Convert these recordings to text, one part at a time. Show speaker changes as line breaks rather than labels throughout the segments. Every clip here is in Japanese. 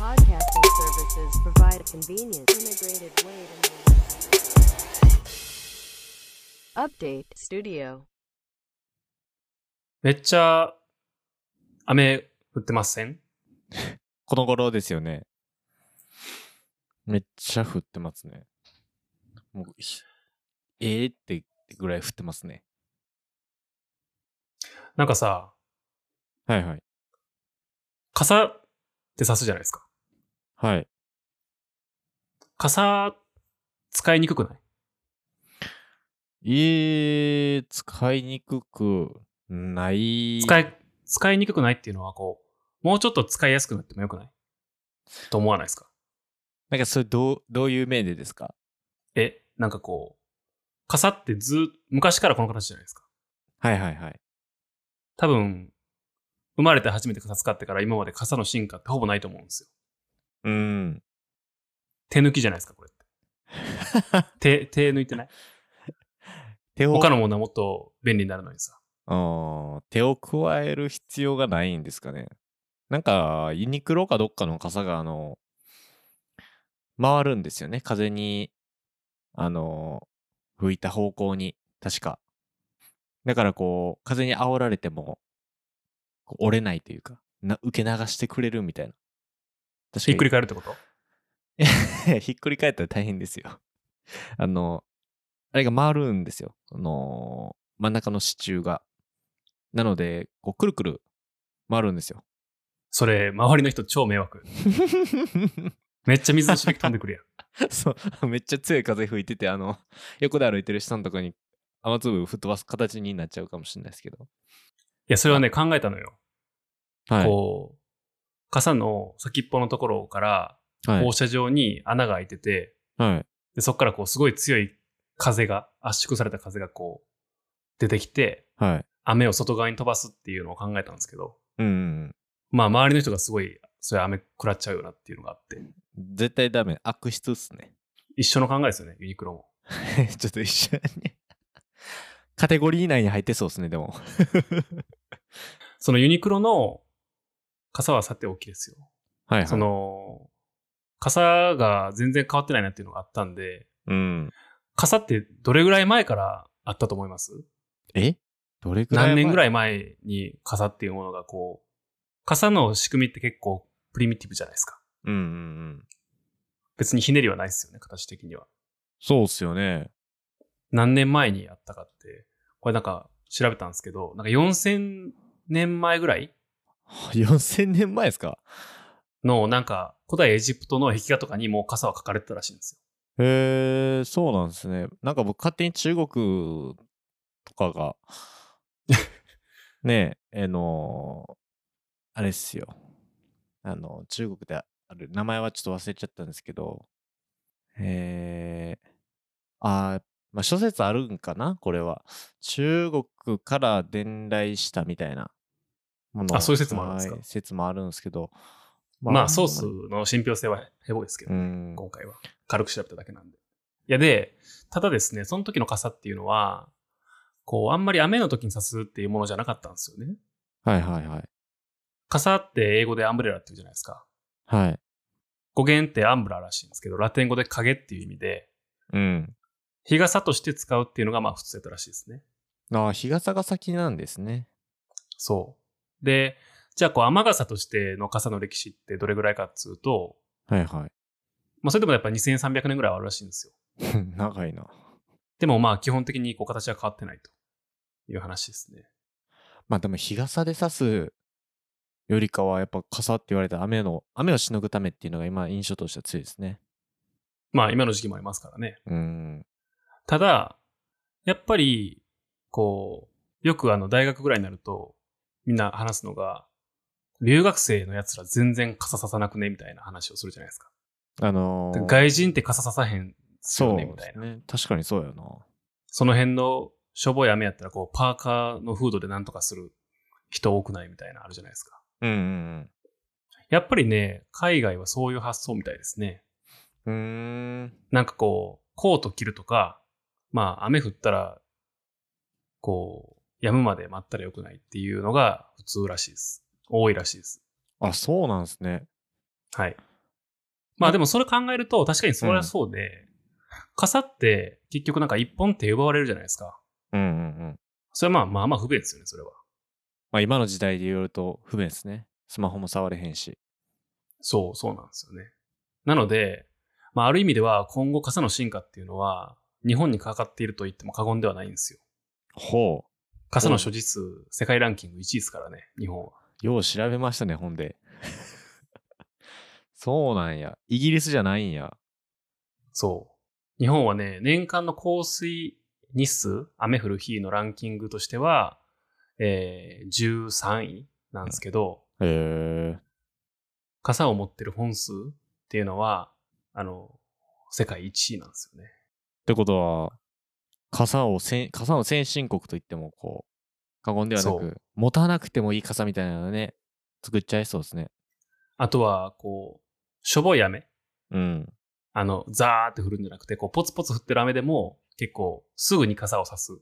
podcasting services provide a convenient, integrated way to Update Studio.
めっちゃ雨降ってません？
この頃ですよね。めっちゃ降ってますね。もう、ひええってぐらい降ってますね。
なんかさ、
はいはい。
傘って差すじゃないですか。
はい。
傘使いにくくない？
えー、使いにくくない。
使い、使いにくくないっていうのはこう、もうちょっと使いやすくなってもよくない？と思わないですか？
なんかそれどう、どういう面でですか？
え、なんかこう、傘ってず、昔からこの形じゃないですか？
はいはいはい。
多分、生まれて初めて傘使ってから今まで傘の進化ってほぼないと思うんですよ。
うーん。
手抜きじゃないですか、これって。手、手抜いてない？
手を、
他のものはもっと便利になるのにさ。
手を加える必要がないんですかね。なんか、ユニクロかどっかの傘が、あの、回るんですよね。風に、あの、吹いた方向に、確か。だからこう、風に煽られても、折れないというか、な受け流してくれるみたいな。確
ひっくり
返
返るってこと？
ひっくり返ったら大変ですよ。あの、あれが回るんですよ。あの、真ん中の支柱が。なので、こう、くるくる回るんですよ。
それ、周りの人超迷惑。めっちゃ水のしぶき飛んでくるやん。
そう、めっちゃ強い風吹いてて、あの、横で歩いてる人のとこに雨粒吹っ飛ばす形になっちゃうかもしれないですけど。
いや、それはね、考えたのよ。
はい。
こう、傘の先っぽのところから
はい
放。射状に穴が開いてて、
はい。
でそこからこう、すごい強い風が、圧縮された風がこう、出てきて、
はい。
雨を外側に飛ばすっていうのを考えたんですけど、
うんうんうん。
まあ、周りの人がすごい、それ雨食らっちゃうよなっていうのがあって、
絶対ダメ。悪質っすね。
一緒の考えですよね、ユニクロも。
ちょっと一緒に。カテゴリー内に入ってそうですね、でも。
そのユニクロの傘はさておきですよ。
はいはい。
そ、の、傘が全然変わってないなっていうのがあったんで、
うん。
傘ってどれぐらい前からあったと思います？
え？どれぐらい
何年ぐら
い
い前に傘っていうものがこう、傘の仕組みって結構プリミティブじゃないですか。
うんうんうん。
別にひねりはないですよね、形的には。
そうっすよね。
何年前にあったかって、これなんか調べたんですけど、なんか4000年前ぐらい
4000年前ですか？
のなんか古代エジプトの壁画とかにもう傘は描かれてたらしいんですよ。
へえ、そうなんですね。なんか僕勝手に中国とかが、ねえ、あのあれっすよ。あの、中国である、名前はちょっと忘れちゃったんですけど、えー、あーまあ諸説あるんかな？これは。中国から伝来したみたいなもの。
あそういう説もあるんですか？
はい説もあるんですけど。
まあソースの信憑性はヘボいですけど、
うん。
今回は。軽く調べただけなんで。いやで、ただですね、その時の傘っていうのは、こう、あんまり雨の時に差すっていうものじゃなかったんですよね。
はいはいはい。
傘って英語でアンブレラって言うじゃないですか。
はい。
語源ってアンブラらしいんですけど、ラテン語で影っていう意味で、
うん。
日傘として使うっていうのがまあ普通だったらしいですね。
ああ、日傘が先なんですね。
そう。で、じゃあこう雨傘としての傘の歴史ってどれぐらいかっつうと、
はいはい。
まあそれでもやっぱ2300年ぐらいはあるらしいんですよ。
長いな。
でもまあ基本的にこう形は変わってないという話ですね。
まあでも日傘で差すよりかはやっぱ傘って言われた雨の、雨をしのぐためっていうのが今印象としては強いですね。
まあ今の時期もありますからね。
うん。
ただ、やっぱり、こう、よくあの大学ぐらいになるとみんな話すのが、留学生の奴ら全然傘ささなくね？みたいな話をするじゃないですか。
あのー、
外人って傘ささへんす
そう
よねみたいな。
ね。確かにそうやな。
その辺のしょぼい雨やったら、こう、パーカーのフードでなんとかする人多くない？みたいなのあるじゃないですか。
うんうん
やっぱりね、海外はそういう発想みたいですね。
うん。
なんかこう、コート着るとか、まあ、雨降ったら、こう、止むまで待ったらよくないっていうのが普通らしいです。多いらしいです。
あ、そうなんですね。
はい。まあでもそれ考えると確かにそれはそうで、傘って結局なんか一本手奪われるじゃないですか。
うんうんうん。
それはまあまあまあ不便ですよね、それは。
まあ今の時代で言うと不便ですね。スマホも触れへんし。
そう、そうなんですよね。なので、まあある意味では今後傘の進化っていうのは日本にかかっていると言っても過言ではないんですよ。
ほ
傘の所持数、世界ランキング1位ですからね、日本は。
う。よう調べましたね、ほんで。そうなんや。イギリスじゃないんや。
そう。日本はね、年間の降水日数、雨降る日のランキングとしては、えー、13位なんですけど、
へえ。
傘を持ってる本数っていうのは、あの、世界1位なんですよね。
ってことは、傘をせん、傘の先進国といっても、こう、過言ではな
そ
く、持たなくてもいい傘みたいなのね、作っちゃいそうですね。
あとは、こう、しょぼい雨。
うん。
あの、ザーって降るんじゃなくて、こう、ポツポツ降ってる雨でも、結構、すぐに傘を差す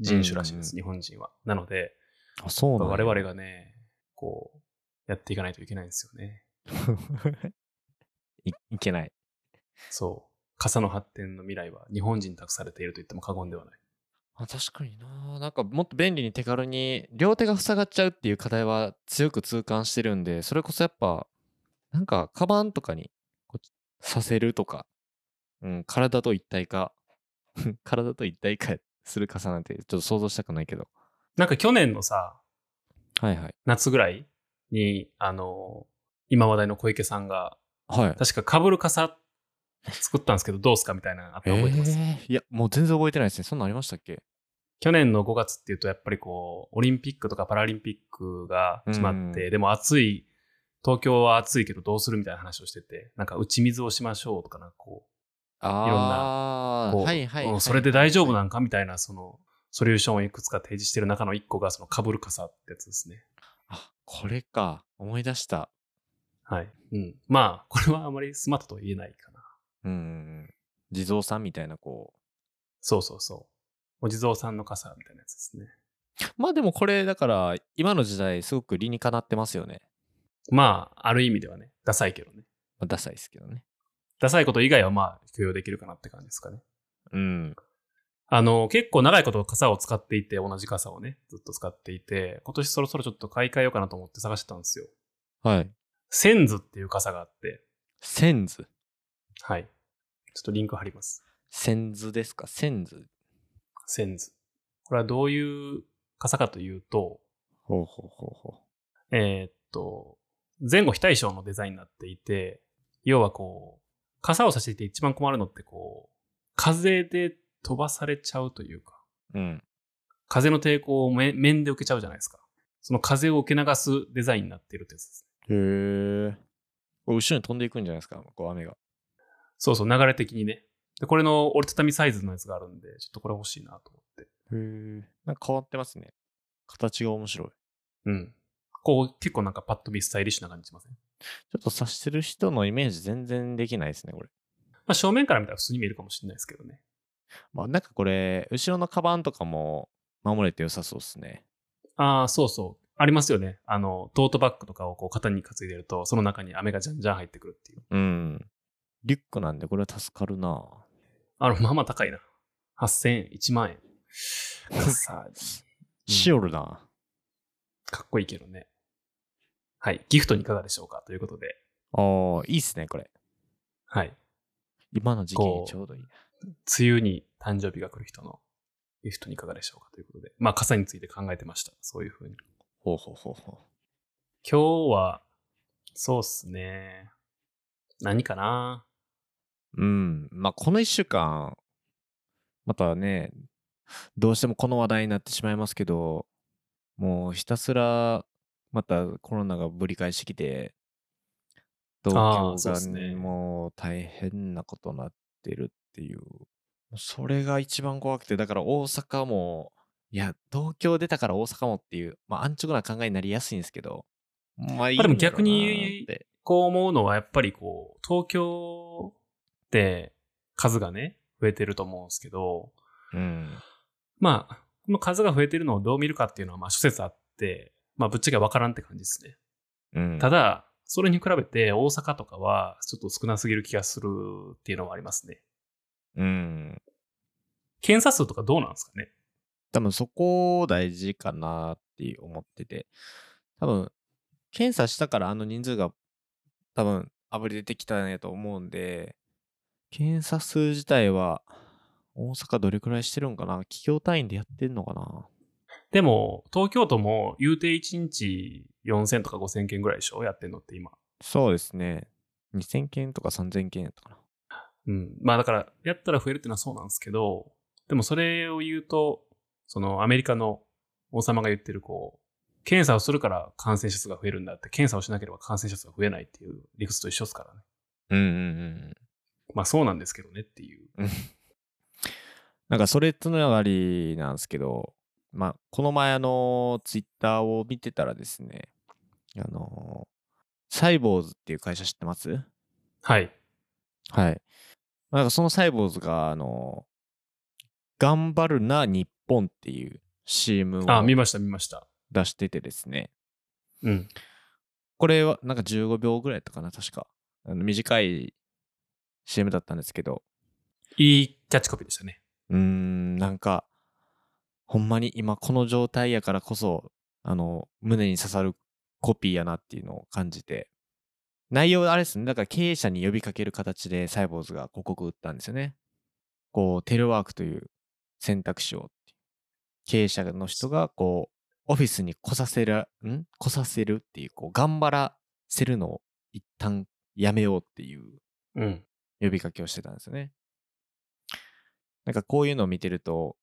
人種らしいです、
うん
日本人は。なので、
あ、そうなんや
我々がね、こう、やっていかないといけないんですよね。
いいけない。
そう。傘の発展の未来は日本人に託されていると言っても過言ではない。
あ確かにな。なんかもっと便利に手軽に両手が塞がっちゃうっていう課題は強く痛感してるんでそれこそやっぱなんかカバンとかにさせるとか、うん、体と一体化。体と一体化する傘なんてちょっと想像したくないけど。
なんか去年のさ、
はいはい。
夏ぐらいに、あの、今話題の小池さんが、
はい。
確か被る傘作ったんですけど、どうすかみたいなのあったの覚えてます、
えーいやもう全然覚えてないですねそんなんありましたっけ？
去年の5月っていうと、やっぱりこう、オリンピックとかパラリンピックが決まって、
うん
でも暑い、東京は暑いけどどうするみたいな話をしてて、なんか打ち水をしましょうとかなんかこ
ああ
う、こう
はいはい、
それで大丈夫なんんかみたいな、その、ソリューションをいくつか提示してる中の一個が、その被る傘ってやつですね。
あこれか思い出した
はい。うん。まあ、これはあまりスマートとは言えないかな。
うん地蔵さんみたいなこう
そうそうそう。お地蔵さんの傘みたいなやつですね。
まあでもこれだから今の時代すごく理にかなってますよね。
まあ、ある意味ではね、ダサいけどね。
まあ、ダサいですけどね。
ダサいこと以外はまあ、許容できるかなって感じですかね。
うん。
あの、結構長いこと傘を使っていて、同じ傘をね、ずっと使っていて、今年そろそろちょっと買い替えようかなと思って探してたんですよ。
はい。
センズっていう傘があって、
センズ？
はい。ちょっとリンク貼ります。
Senzですか？
Senz？Senz。これはどういう傘かというと、
ほうほうほうほ
えーっと、前後非対称のデザインになっていて、要はこう、傘を差していて一番困るのってこう、風で飛ばされちゃうというか、
う。うん。
風の抵抗を面面で受けちゃうじゃないですか。その風を受け流すデザインになっているってやつです。
へえ。後ろに飛んでいくんじゃないですか？こう雨が。
そうそう、流れ的にね。で、これの折りたたみサイズのやつがあるんで、ちょっとこれ欲しいなと思って。
へえ。なんか変わってますね。形が面白い。
うん。こう、結構なんかパッと見スタイリッシュな感じしません？
ちょっと刺してる人のイメージ全然できないですね、これ。
まあ正面から見たら普通に見えるかもしれないですけどね。
まあなんかこれ、後ろのカバンとかも守れて良さそうですね。
ああ、そうそう。ありますよね。あの、トートバッグとかをこう肩に担いでると、その中に雨がじゃんじゃん入ってくるっていう。
うん。リュックなんでこれは助かるな
あの、まあまあ高いな。8000円、1万円。さあ、
しおるな
かっこいいけどね。はい。ギフトにいかがでしょうかということで。
ああ、いいっすね、これ。
はい。
今の時期にちょうどいい。
梅雨に誕生日が来る人のギフトにいかがでしょうかということで。まあ、傘について考えてました。そういうふうに。
ほうほうほうほ
今日は、そうっすね。何かな？
う。うん。まあ、この一週間、またね、どうしてもこの話題になってしまいますけど、もうひたすら、またコロナがぶり返してきて、東京が
ね
もう大変なことになってるっていう。それが一番怖くて、だから大阪も、いや、東京出たから大阪もっていう、まあ安直な考えになりやすいんですけど、まあいい
でも逆にこう思うのはやっぱりこう、東京数がね、増えてると思うんですけど、
うん。
まあ、この数が増えてるのをどう見るかっていうのはまあ諸説あって、まあぶっちゃけわからんって感じですね。
うん。
ただ、それに比べて大阪とかはちょっと少なすぎる気がするっていうのはありますね。
うん。
検査数とかどうなんですかね？
多分そこ大事かなって思ってて、多分、検査したからあの人数が多分、あぶり出てきたんやと思うんで、検査数自体は、大阪どれくらいしてるんかな？企業単位でやってんのかな？
でも、東京都も言うて1日4000とか5000件ぐらいでしょ？やってんのって今。
そうですね。2000件とか3000件やったかな。
うん。まあだから、やったら増えるっていうのはそうなんですけど、でもそれを言うと、そのアメリカの王様が言ってるこう、検査をするから感染者数が増えるんだって、検査をしなければ感染者数が増えないっていう理屈と一緒ですからね。
うんうんうん。
まあそうなんですけどねっていう。
なんかそれつながりなんですけど、まあ、この前あの、ツイッターを見てたらですね、あの、サイボーズっていう会社知ってます？
はい。
はい。なんかそのサイボーズが、あの、頑張るな日本っていう CM
あ、
を
見ました見ました。
出しててですね、
うん。
これはなんか15秒ぐらいやったかな、確か。あの短い CM だったんですけど、
いいキャッチコピーでしたね。
うーん、なんか、ほんまに今この状態やからこそ、あの、胸に刺さるコピーやなっていうのを感じて、内容あれですね、だから経営者に呼びかける形でサイボーズが広告打ったんですよね。こう、テレワークという選択肢を経営者の人が、こう、オフィスに来させる、ん？来させるっていう、こう、頑張らせるのを一旦やめようっていう
うん。
呼びかけをしてたんですよね。なんかこういうのを見てると、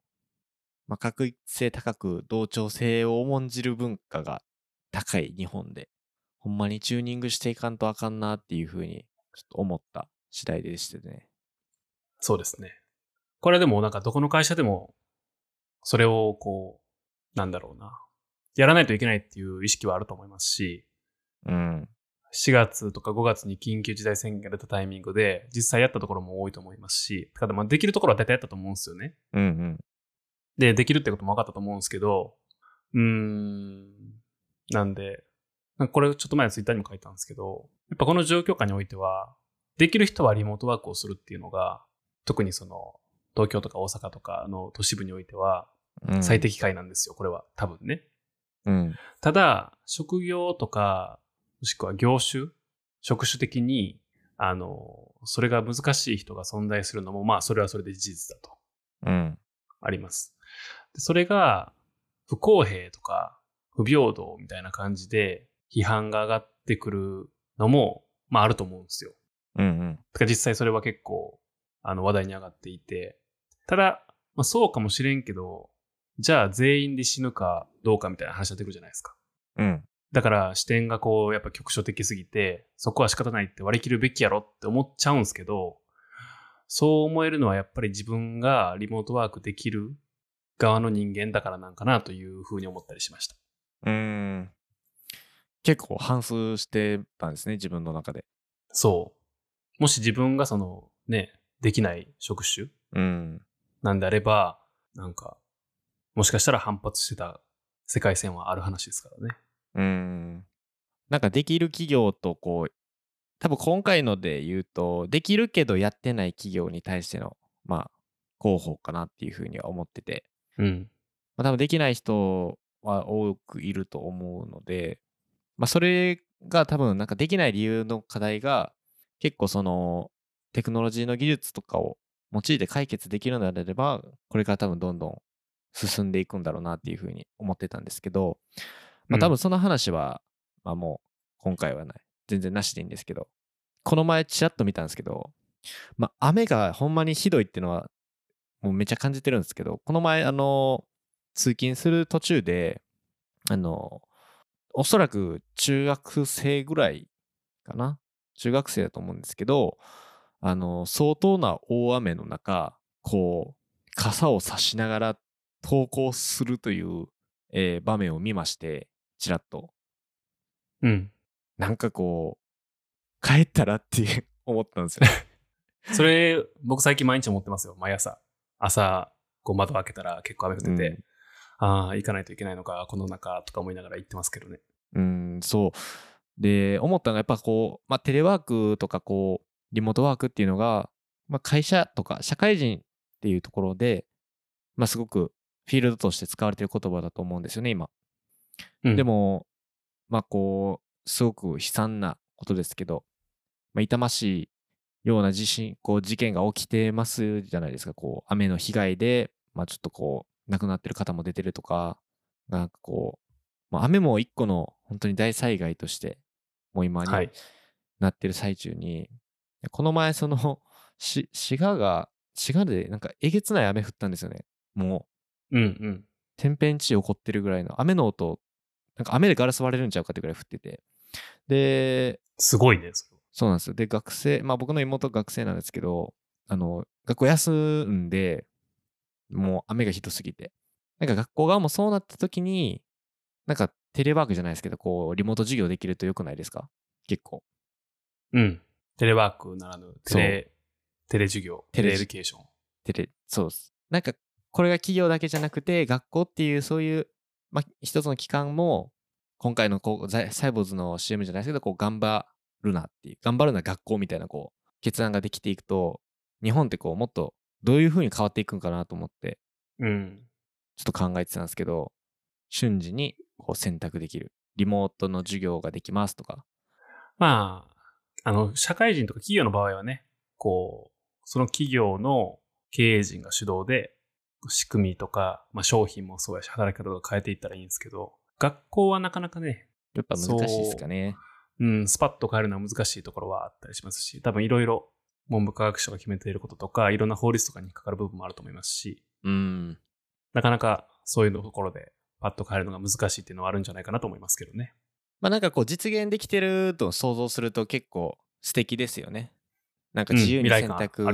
まあ、確一性高く同調性を重んじる文化が高い日本で、ほんまにチューニングしていかんとあかんなっていうふうにちょっと思った次第でしてね。
そうですね。これでもなんかどこの会社でも、それをこう、なんだろうな。やらないといけないっていう意識はあると思いますし、
うん。
4月とか5月に緊急事態宣言が出たタイミングで、実際やったところも多いと思いますし、ただまあできるところは大体やったと思うんですよね。
うんうん。
で、できるってことも分かったと思うんですけど、うーん、なんで、なんかこれちょっと前のツイッターにも書いたんですけど、やっぱこの状況下においては、できる人はリモートワークをするっていうのが、特にその、東京とか大阪とかの都市部においては
うん、
最適解なんですよ、これは。多分ね。
うん。
ただ、職業とか、もしくは業種、職種的に、あの、それが難しい人が存在するのも、まあ、それはそれで事実だと。
うん。
あります。でそれが不公平とか不平等みたいな感じで批判が上がってくるのも、まああると思うんですよ。
うんうん。
てか実際それは結構あの話題に上がっていて、ただ、まあそうかもしれんけど、じゃあ全員で死ぬかどうかみたいな話になってくるじゃないですか。
うん。
だから視点がこうやっぱ局所的すぎて、そこは仕方ないって割り切るべきやろって思っちゃうんですけど、そう思えるのはやっぱり自分がリモートワークできる側の人間だからなんかなというふうに思ったりしました。
うーん。結構反数してたんですね、自分の中で。
そう。もし自分がそのね、できない職種
うん。
なんであれば、なんか、もしかしたら反発してた世界線はある話ですからね。
うーん。なんかできる企業とこう、多分今回ので言うと、できるけどやってない企業に対しての、まあ、広報かなっていうふうには思ってて、
うん。
まあ、多分できない人は多くいると思うので、まあ、それが多分なんかできない理由の課題が、結構その、テクノロジーの技術とかを用いて解決できるのであれば、これから多分どんどん進んでいくんだろうなっていうふうに思ってたんですけど、まあ、多分その話は、まあもう今回はない。全然なしでいいんですけど、この前ちらっと見たんですけど、まあ雨がほんまにひどいっていうのは、もうめっちゃ感じてるんですけど、この前あの、通勤する途中で、あの、おそらく中学生ぐらいかな？中学生だと思うんですけど、あの、相当な大雨の中、こう、傘を差しながら登校するという、えー場面を見まして、ちらっと。
うん。
なんかこう、帰ったらって思ったんですよ。
それ、僕最近毎日思ってますよ。毎朝。朝、こう窓開けたら結構雨降ってて、
うん
ああ、行かないといけないのか、この中とか思いながら行ってますけどね。
うん、そう。で、思ったのがやっぱこう、まあ、テレワークとかこう、リモートワークっていうのが、まあ、会社とか社会人っていうところで、まあ、すごくフィールドとして使われている言葉だと思うんですよね、今。
うん
で、も、まあこう、すごく悲惨なことですけど、まあ、痛ましいような地震、こう事件が起きてますじゃないですか。こう、雨の被害で、まあちょっとこう、亡くなってる方も出てるとか、なんかこう、まあ雨も一個の本当に大災害として、もう今に
はい。
なってる最中に、この前その、し滋賀が、滋賀でなんかえげつない雨降ったんですよね。もう、
うんうん。
天変地異起こってるぐらいの雨の音、なんか雨でガラス割れるんちゃうかってぐらい降ってて。で、
すごいね、それは
そうなんですよ。で、学生、まあ僕の妹が学生なんですけど、あの、学校休んで、もう雨がひどすぎて。なんか学校側もそうなった時に、なんかテレワークじゃないですけど、こう、リモート授業できると良くないですか？結構。
うん。テレワークならぬ、テレ、テレ授業、テ
レ
エデュケーション。
テレ、そうです。なんか、これが企業だけじゃなくて、学校っていうそういう、まあ、一つの機関も、今回のこう、サイボーズの CM じゃないですけど、こう、頑張るなっていう、頑張るな学校みたいな、こう、決断ができていくと、日本ってこう、もっとどういう風に変わっていくんかなと思って、
うん。
ちょっと考えてたんですけど、瞬時にこう選択できる。リモートの授業ができますとか。
まあ、あの、社会人とか企業の場合はね、こう、その企業の経営陣が主導で、仕組みとか、まあ商品もそうやし、働き方とか変えていったらいいんですけど、学校はなかなかね、
やっぱ難しいですかね。
うん、スパッと変えるのは難しいところはあったりしますし、多分いろいろ文部科学省が決めていることとか、いろんな法律とかにかかる部分もあると思いますし、
うん。
なかなかそういうところでパッと変えるのが難しいっていうのはあるんじゃないかなと思いますけどね。
まあなんかこう実現できてると想像すると結構素敵ですよね。なんか
うん
自由に選択。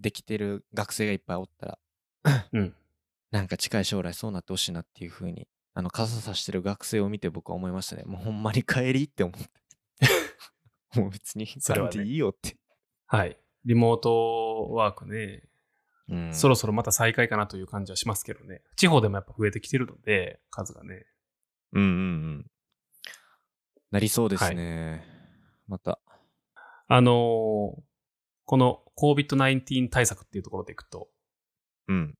できてる学生がいっぱいおったら、
うん。
なんか近い将来そうなってほしいなっていう風に、あの傘さしてる学生を見て僕は思いましたね。もうほんまに帰りって思って。もう別に
それはね
帰っていいよって。
はい。リモートワークね、
うん
そろそろまた再開かなという感じはしますけどね。地方でもやっぱ増えてきてるので、数がね。
うんうんうん。なりそうですね。また。
あのーこの COVID-19 対策っていうところでいくと、
うん。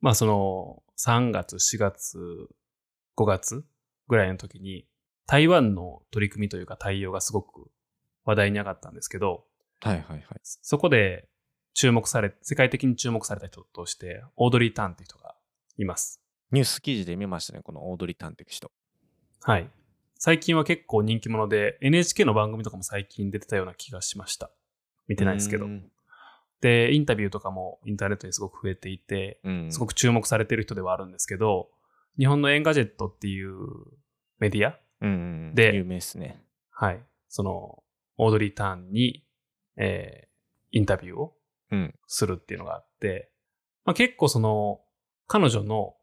まあその3月、4月、5月ぐらいの時に台湾の取り組みというか対応がすごく話題に上がったんですけど、
はいはいはい。
そこで注目され、世界的に注目された人として、オードリー・タンっていう人がいます。
ニュース記事で見ましたね、このオードリー・タンって人。
はい。最近は結構人気者で、NHK の番組とかも最近出てたような気がしました。見てないですけど
う。ん
で、インタビューとかもインターネットにすごく増えていて、
うん。
すごく注目されてる人ではあるんですけど、日本の Engadget っていうメディア
うんうん。
で
有名ですね。
はい。その、オードリー・タンに、えーインタビューを
うん。
するっていうのがあって、まあ、結構その、彼女の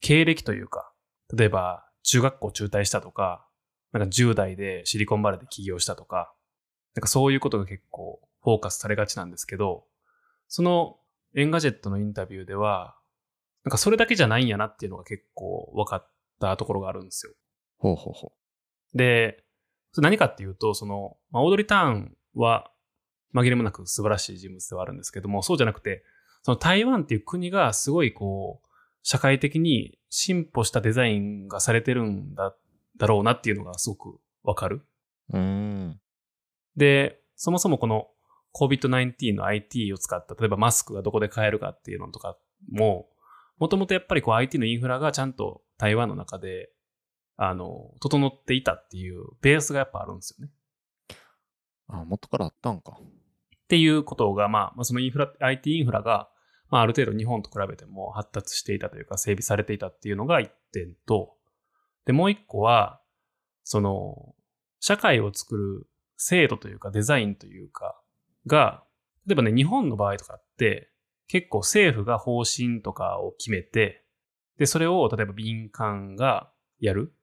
経歴というか、例えば中学校中退したとか、なんか10代でシリコンバレーで起業したとか、なんかそういうことが結構フォーカスされがちなんですけど、そのEngadget のインタビューでは、なんかそれだけじゃないんやなっていうのが結構分かったところがあるんですよ。
ほうほうほ
で、それ何かっていうと、その、まあ、オードリー・タンは紛れもなく素晴らしい人物ではあるんですけども、そうじゃなくて、その台湾っていう国がすごいこう、社会的に進歩したデザインがされてるんだ、だろうなっていうのがすごくわかる。
う。ん。
で、そもそもこの COVID-19 の IT を使った、例えばマスクがどこで買えるかっていうのとかも、もともとやっぱりこう IT のインフラがちゃんと台湾の中で、あの、整っていたっていうベースがやっぱあるんですよね。
あ、元からあったんか。
っていうことが、まあ、まあそのインフラ、IT インフラが、まあ、ある程度日本と比べても発達していたというか、整備されていたっていうのが一点と、で、もう一個は、その、社会を作る制度というか、デザインというか、が、例えばね、日本の場合とかって、結構政府が方針とかを決めて、で、それを例えば民間がやる。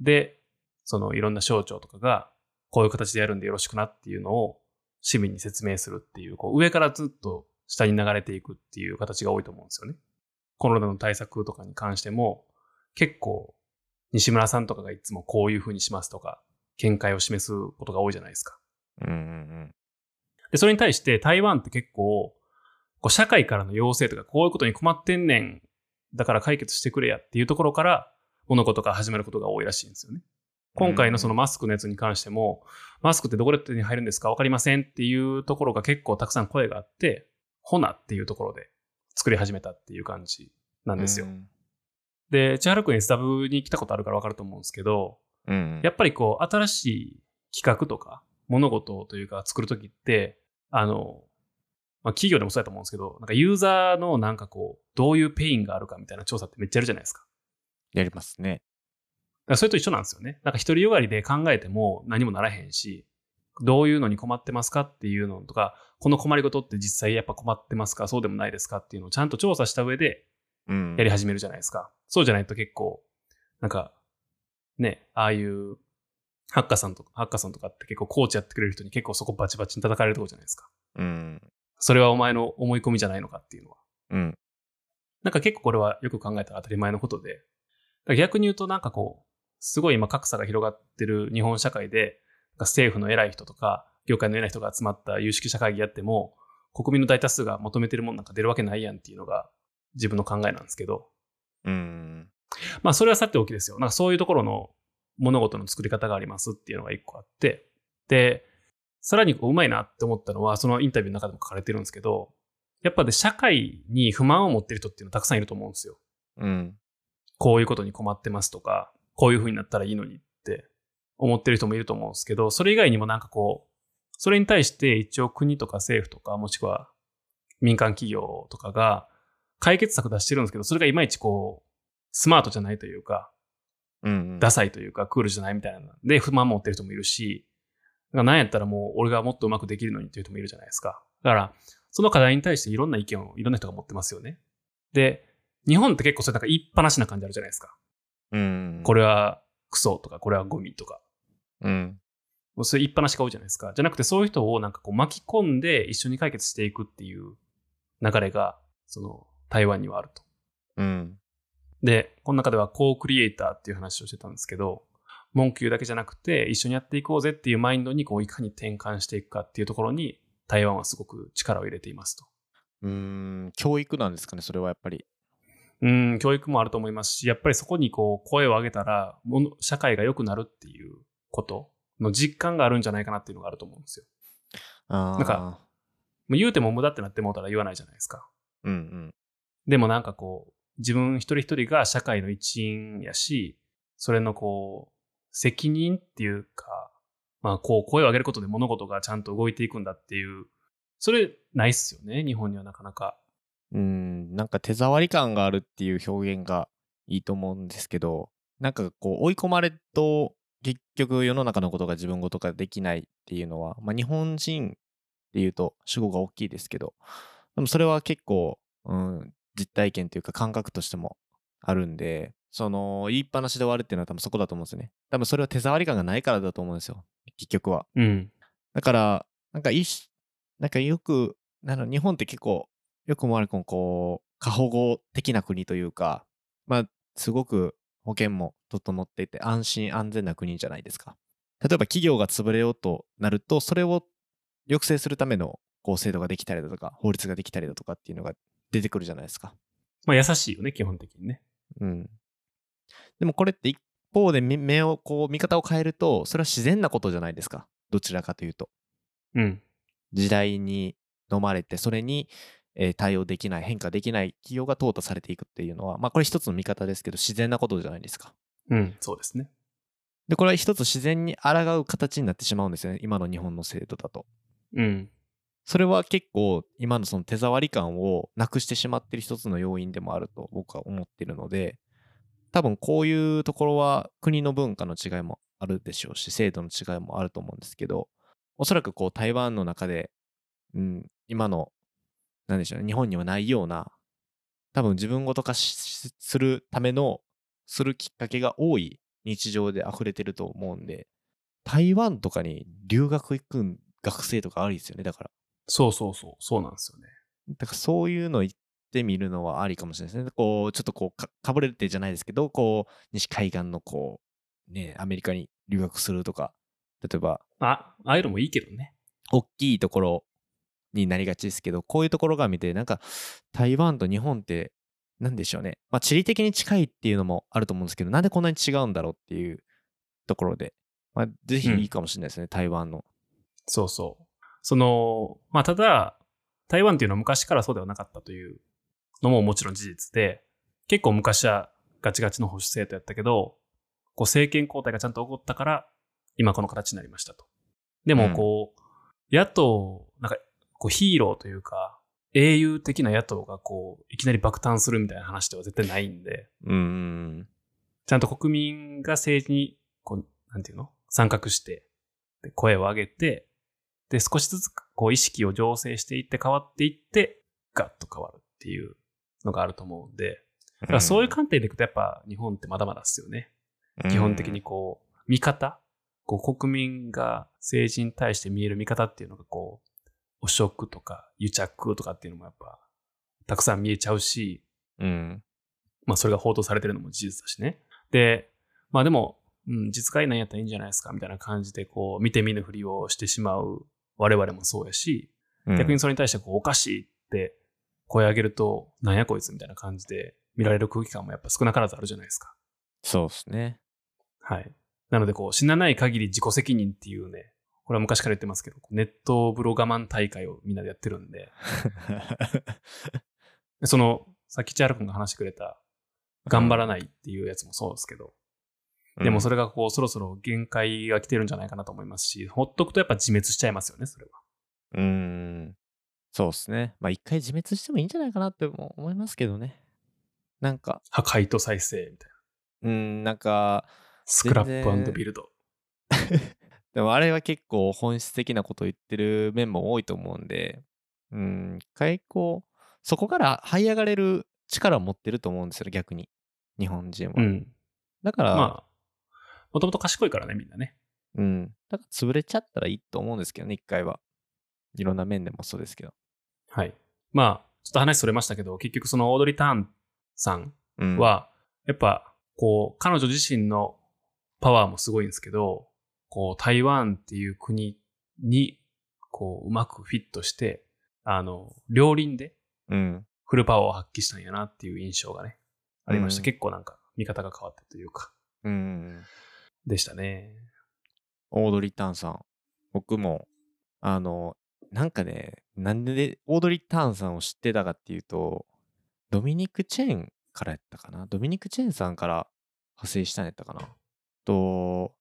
で、そのいろんな省庁とかが、こういう形でやるんでよろしくなっていうのを市民に説明するっていう、こう上からずっと下に流れていくっていう形が多いと思うんですよね。コロナの対策とかに関しても、結構、西村さんとかがいつもこういう風にしますとか、見解を示すことが多いじゃないですか。
うんうんうん
で、それに対して台湾って結構、こう社会からの要請とか、こういうことに困ってんねん。だから解決してくれやっていうところから、物事が始まることが多いらしいんですよね。今回のそのマスクのやつに関しても、マスクってどこで手に入るんですかわかりませんっていうところが結構たくさん声があって、ほなっていうところで作り始めたっていう感じな
うんん。
ですよ。で、千原くん SW に来たことあるからわかると思うんですけど、
うん。うん。
やっぱりこう、新しい企画とか、物事というか作るときって、あの、まあ、企業でもそうやと思うんですけど、なんかユーザーのなんかこう、どういうペインがあるかみたいな調査ってめっちゃあるじゃないですか。
やりますね。
それと一緒なんですよね。なんか一人よがりで考えても何もならへんし、どういうのに困ってますかっていうのとか、この困りごとって実際やっぱ困ってますかそうでもないですかっていうのをちゃんと調査した上で
うん。
やり始めるじゃないですか。そうじゃないと結構、なんか、ね、ああいう、ハッカーさんとか、ハッカーさんとかって結構コーチやってくれる人に結構そこバチバチに叩かれるとこじゃないですか。
うん。
それはお前の思い込みじゃないのかっていうのは。
うん。
なんか結構これはよく考えたら当たり前のことで、逆に言うとなんかこう、すごい今格差が広がってる日本社会で、政府の偉い人とか、業界の偉い人が集まった有識者会議やっても、国民の大多数が求めてるもんなんか出るわけないやんっていうのが自分の考えなんですけど、
うん。
まあそれはさておきですよ。なんかそういうところの物事の作り方がありますっていうのが一個あって、で、さらにこううまいなって思ったのは、そのインタビューの中でも書かれてるんですけど、やっぱで社会に不満を持ってる人っていうのたくさんいると思うんですよ。
うん。
こういうことに困ってますとか、こういう風になったらいいのにって思ってる人もいると思うんですけど、それ以外にもなんかこう、それに対して一応国とか政府とか、もしくは民間企業とかが解決策出してるんですけど、それがいまいちこう、スマートじゃないというか、
うん。
ダサいというか、クールじゃないみたいなので、不満持ってる人もいるし、なんやったらもう俺がもっとうまくできるのにっていう人もいるじゃないですか。だから、その課題に対していろんな意見をいろんな人が持ってますよね。で、日本って結構それなんか言いっぱなしな感じあるじゃないですか。
うん。
これはクソとか、これはゴミとか。
うん。
もうそれ言いっぱなしが多いじゃないですか。じゃなくてそういう人をなんかこう巻き込んで一緒に解決していくっていう流れが、その台湾にはあると。
うん。
で、この中ではコークリエイターっていう話をしてたんですけど、文句言うだけじゃなくて一緒にやっていこうぜっていうマインドにこういかに転換していくかっていうところに台湾はすごく力を入れていますと。
うん。教育なんですかね、それはやっぱり。
うん、教育もあると思いますし、やっぱりそこにこう声を上げたら、社会が良くなるっていうことの実感があるんじゃないかなっていうのがあると思うんですよ。
ああ。
なんか、言うても無駄ってなってもうたら言わないじゃないですか。
うんうん。
でもなんかこう、自分一人一人が社会の一員やし、それのこう、責任っていうか、まあこう声を上げることで物事がちゃんと動いていくんだっていう、それないっすよね、日本にはなかなか。
うん、なんか手触り感があるっていう表現がいいと思うんですけど、なんかこう追い込まれると結局世の中のことが自分ごとができないっていうのは、まあ日本人でいうと主語が大きいですけど、でもそれは結構、うん、実体験というか感覚としてもあるんで、その言いっぱなしで終わるっていうのは多分そこだと思うんですよね。多分それは手触り感がないからだと思うんですよ。結局は。
うん。
だから、なんかいいし、なんかよく、なの日本って結構、よくも悪くもこう、過保護的な国というか、まあ、すごく保険も整っていて安心安全な国じゃないですか。例えば企業が潰れようとなると、それを抑制するためのこう制度ができたりだとか、法律ができたりだとかっていうのが出てくるじゃないですか。
まあ優しいよね、基本的にね。
うん。でもこれって一方で目目を、こう、見方を変えると、それは自然なことじゃないですか。どちらかというと。
うん。
時代に飲まれて、それに、えー対応できない、変化できない企業が淘汰されていくっていうのは、まあこれ一つの見方ですけど、自然なことじゃないですか。
うん、そうですね。
で、これは一つ自然に抗う形になってしまうんですよね。今の日本の制度だと。
うん。
それは結構今のその手触り感をなくしてしまってる一つの要因でもあると僕は思ってるので、多分こういうところは国の文化の違いもあるでしょうし、制度の違いもあると思うんですけど、おそらくこう台湾の中で、うん、今の、なんでしょうね、日本にはないような、多分自分ごと化するための、するきっかけが多い日常で溢れてると思うんで、台湾とかに留学行く学生とかありですよね、だから。
そうそうそう、そうなんですよね。
だからそういうの行ってみるのはありかもしれないですね。こう、ちょっとこうか、かぶれてじゃないですけど、こう、西海岸のこう、ね、アメリカに留学するとか、例えば、
あ、ああいうのもいいけどね。
大きいところになりがちですけど、こういうところが見て、なんか、台湾と日本って、なんでしょうね。まあ、地理的に近いっていうのもあると思うんですけど、なんでこんなに違うんだろうっていうところで、まあ、ぜひいいかもしれないですね、台湾の。
そうそう。その、まあ、ただ、台湾っていうのは昔からそうではなかったというのももちろん事実で、結構昔はガチガチの保守政党やったけど、こう政権交代がちゃんと起こったから、今この形になりましたと。でも、こう、野党、なんか、こうヒーローというか、英雄的な野党がこう、いきなり爆誕するみたいな話では絶対ないんで、
うーん。
ちゃんと国民が政治に、こう、なんていうの？参画して、で声を上げて、で、少しずつ、こう、意識を醸成していって変わっていって、ガッと変わるっていうのがあると思うんで、だからそういう観点でいくと、やっぱ日本ってまだまだですよね。基本的にこう、見方こう、国民が政治に対して見える見方っていうのが、こう、汚職とか癒着とかっていうのもやっぱ、たくさん見えちゃうし、
うん。
まあそれが報道されてるのも事実だしね。で、まあでも、うん、実会なんやったらいいんじゃないですかみたいな感じで、こう、見て見ぬふりをしてしまう我々もそうやし、
うん
逆にそれに対してこう、おかしいって声上げると、なんやこいつみたいな感じで見られる空気感もやっぱ少なからずあるじゃないですか。
そうですね。
はい。なのでこう、死なない限り自己責任っていうね、これは昔から言ってますけど、ネット風呂我慢大会をみんなでやってるんで、でその、さっき千原君が話してくれた、頑張らないっていうやつもそうですけど、でもそ
れ、
れがこう、そろそろ限界が来てるんじゃないかなと思いますし、ほっとくとやっぱ自滅しちゃいますよね、それは。
うーん。そうですね。まあ一回自滅してもいいんじゃないかなっても思いますけどね。なんか、
破壊と再生みたいな。
うーん、なんか、
スクラッ
全
プ
然
ビルド。
でもあれは結構本質的なことを言ってる面も多いと思うんで、うん、一回こう、そこから這い上がれる力を持ってると思うんですよ、逆に。日本人は。
うん。
だから、
まあ、もともと賢いからね、みんなね。
うん。だから潰れちゃったらいいと思うんですけどね、一回は。いろんな面でもそうですけど。
はい。まあ、ちょっと話それましたけど、結局そのオードリー・ターンさん
うん、
は、やっぱ、こう、彼女自身のパワーもすごいんですけど、こう、台湾っていう国に、こう、うまくフィットして、あの、両輪で
うん。
フルパワーを発揮したんやなっていう印象がね、ありました。
うん
結構なんか、見方が変わったというか、
うん。
でしたね。
オードリー・ターンさん。僕も、あの、なんかね、なんでオードリー・ターンさんを知ってたかっていうと、ドミニク・チェーンからやったかな？ドミニク・チェーンさんから派生したんやったかな？と、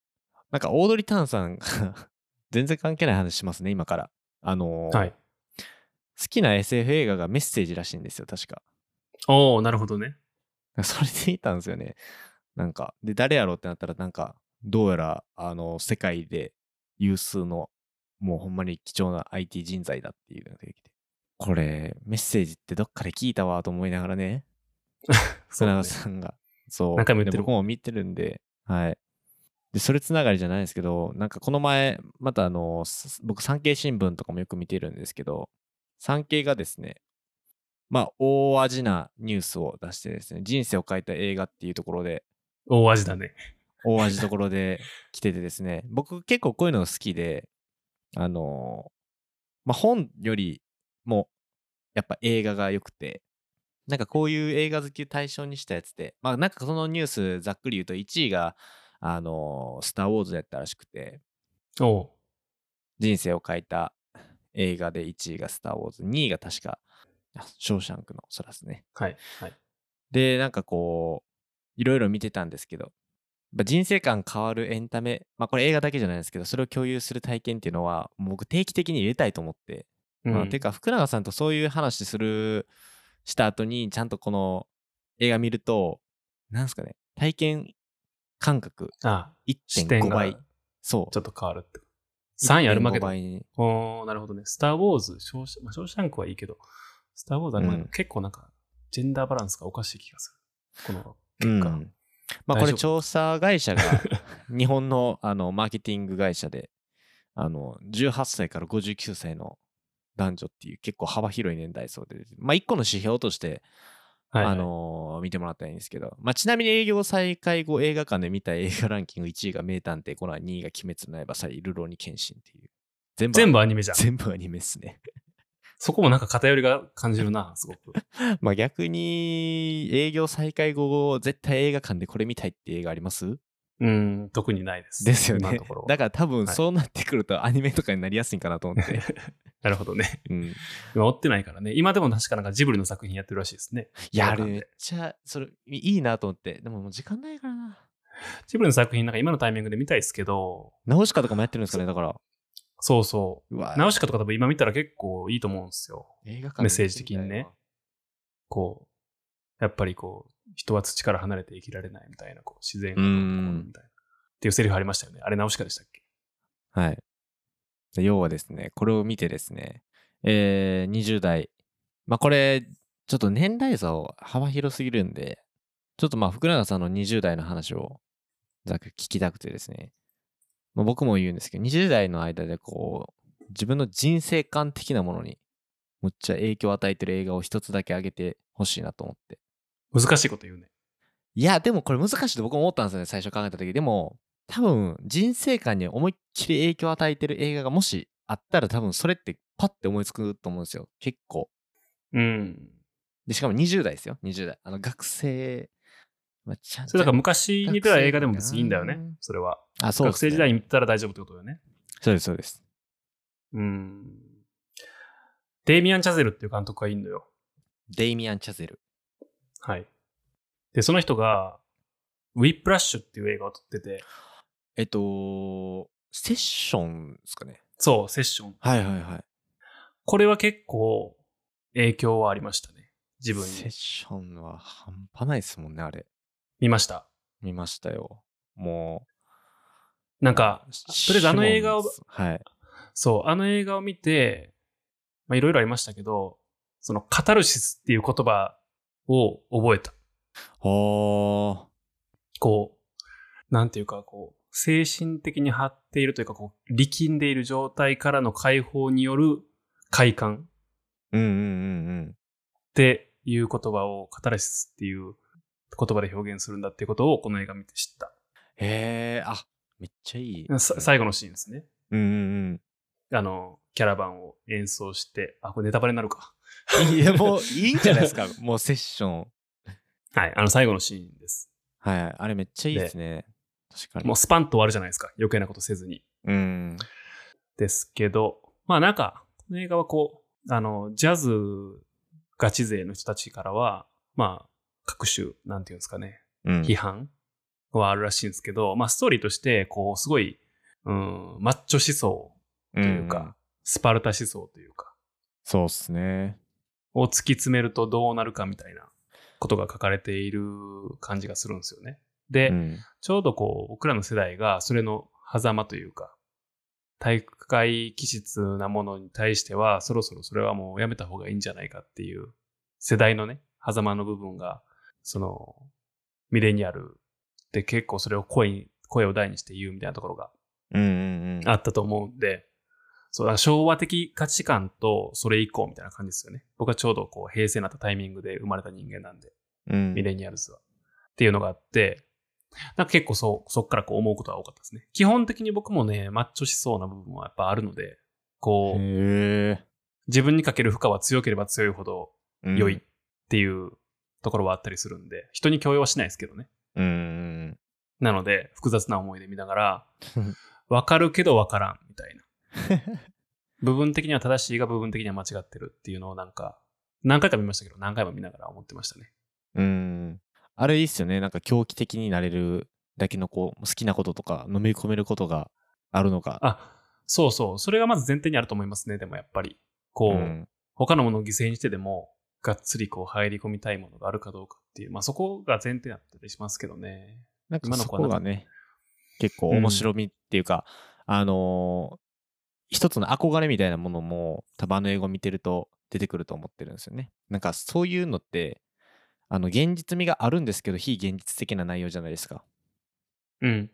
なんかオードリー・ターンさんが全然関係ない話しますね、今から。あの、
はい。
好きな SF 映画がメッセージらしいんですよ、確か。
おー、なるほどね。
それで見たんですよね。なんか、で、誰やろうってなったら、なんか、どうやら、あの、世界で有数の、もうほんまに貴重な IT 人材だっていうのが出てきて。これ、メッセージってどっかで聞いたわと思いながらね、
そうだね
須永さんが。そう。
何回も言ってる
で僕も見てるんで、はい。で、それつながりじゃないですけど、なんかこの前、またあの、す僕、産経新聞とかもよく見てるんですけど、産経がですね、まあ、大味なニュースを出してですね、人生を変えた映画っていうところで、
大味だね。
大味ところで来ててですね、僕結構こういうのが好きで、あのまあ、本よりも、やっぱ映画が良くて、なんかこういう映画好きを対象にしたやつで、まあなんかそのニュースざっくり言うと1位が、あのスター・ウォーズやったらしくて、人生を変えた映画で1位がスター・ウォーズ、2位が確か、あショーシャンクの空ですね。
はい。はい。
で、なんかこう、いろいろ見てたんですけど、やっぱ人生観変わるエンタメ、まあこれ映画だけじゃないですけど、それを共有する体験っていうのは、僕定期的に入れたいと思って、まあ
うん
てか福永さんとそういう話する、した後に、ちゃんとこの映画見ると、なんすかね、体験感覚
あ視点
1.5
が
倍。そう。
ちょっと変わるって。3位あるまけ
1.5
ど。
倍に
おー、なるほどね。スター・ウォーズ、ショーシャ,、まあ、ショーシャンクはいいけど、スター・ウォーズは
うん
結構なんか、ジェンダーバランスがおかしい気がする。この
うん
結果。
まあこれ調査会社が 日本のあのマーケティング会社であの18歳から59歳の男女っていう結構幅広い年代層でまあ一個の指標として
はいはい
あのー見てもらったらいいんですけど、まあ、ちなみに営業再開後映画館で見た映画ランキング1位が名探偵コナン、2位が鬼滅の刃、3位ルローニケンシンっていう。全部
全部アニメじゃん。
全部アニメっすね。
そこもなんか偏りが感じるな、すごく。
まあ逆に営業再開後、絶対映画館でこれ見たいって映画あります？
うん、特にないです。
ですよね。だから多分
はい
そうなってくるとアニメとかになりやすいんかなと思って。
なるほどね。
うん、
今追ってないからね。今でも確かなんかジブリの作品やってるらしいですね。
いや、あれ
映画館で
めっちゃ、それ、いいなと思って。でももう時間ないからな。
ジブリの作品なんか今のタイミングで見たいですけど、
ナウシカとかもやってるんですかね、だから。
そうそう
わ
う。ナウシカとか多分今見たら結構いいと思うんですよ。
映画館で
メッセージ的にねこう、やっぱりこう、人は土から離れて生きられないみたいな、こう、自然のみたいな。っていうセリフありましたよね。あれナウシカでしたっけ？
はい。で要はですね、これを見てですね、えー、20代。まあこれ、ちょっと年代差を幅広すぎるんで、ちょっとまあ福永さんの20代の話をざっくり聞きたくてですね、まあ、僕も言うんですけど、20代の間でこう、自分の人生観的なものに、むっちゃ影響を与えてる映画を一つだけ挙げてほしいなと思って。
難しいこと言うね。
いや、でもこれ難しいと僕も思ったんですよね、最初考えた時。でも、多分、人生観に思いっきり影響を与えてる映画がもしあったら多分それってパッて思いつくと思うんですよ。結構。
うん。
で、しかも20代ですよ、20代。あの、学生、まあ、ちゃん
それだから昔に見た映画でも別にいいんだよね。それは。
あ、そうね
学生時代に見たら大丈夫ってことだよね。
そうです、そうです。
うん。デイミアン・チャゼルっていう監督がいるのよ。
デイミアン・チャゼル。
はい。で、その人が、ウィップラッシュっていう映画を撮ってて、
えっと、セッションですかね。
そう、セッション。
はいはいはい。
これは結構影響はありましたね。自分に
セッ。ションは半端ないですもんね、あれ。
見ました。
見ましたよ。も
なんか、
う。
とりあえずあの映画を
はい。
そう、あの映画を見て、まあいろいろありましたけど、そのカタルシスっていう言葉を覚えた。
おー。
こう、なんていうか、こう、精神的に張っているというか、こう、力んでいる状態からの解放による快感
うんうんうんうん。
っていう言葉をカタルシスっていう言葉で表現するんだっていうことをこの映画見て知った。
へえ、あ、めっちゃいい。
さ最後のシーンですね。
うんうん
あの、キャラバンを演奏して、あ、これネタバレになるか。
うん。いや、もういいんじゃないですか。もうセッション。
はい、あの最後のシーンです。
はい。あれめっちゃいいですね。確かに。
もうスパンと終わるじゃないですか。余計なことせずに。
うん。
ですけど、まあなんか、この映画はこう、あの、ジャズガチ勢の人たちからは、まあ、各種、なんていうんですかね、
うん。
批判はあるらしいんですけど、まあストーリーとして、こう、すごい、うん、マッチョ思想
と
というか、スパルタ思想というか、
そうっすね。
を突き詰めるとどうなるかみたいなことが書かれている感じがするんですよね。で、
うん。
ちょうどこう、僕らの世代がそれの狭間というか、大会気質なものに対しては、そろそろそれはもうやめた方がいいんじゃないかっていう、世代のね、狭間の部分が、その、ミレニアルで結構それを声に、声を大にして言うみたいなところが。あったと思うんで、そう、だから昭和的価値観とそれ以降みたいな感じですよね。僕はちょうどこう平成になったタイミングで生まれた人間なんで。
うん。
ミレニアルズは。っていうのがあって、なんか結構そう、そっからこう思うことが多かったですね。基本的に僕もね、マッチョしそうな部分はやっぱあるので、こう。自分にかける負荷は強ければ強いほど
うん
良いっ。ていうところはあったりするんで、人に強要はしないですけどね。
うんうん
なので、複雑な思いで見ながら、わかるけどわからんみたいな。部分的には正しいが部分的には間違ってるっていうのをなんか、何回か見ましたけど、何回も見ながら思ってましたね。
うん。うん。あれいいっすよね。なんか狂気的になれるだけのこう、好きなこととか、飲み込めることがあるのか。
あ、そうそう。それがまず前提にあると思いますね。でもやっぱり。こう、
ん。
他のものを犠牲にしてでも、がっつりこう入り込みたいものがあるかどうかっていう、まあそこが前提だったりしますけどね。
なんかそこがね、結構面白みっていうか、あのー一つの憧れみたいなものも多分あの英語見てると出てくると思ってるんですよね。なんかそういうのって、あの現実味があるんですけど非現実的な内容じゃないですか。
うん。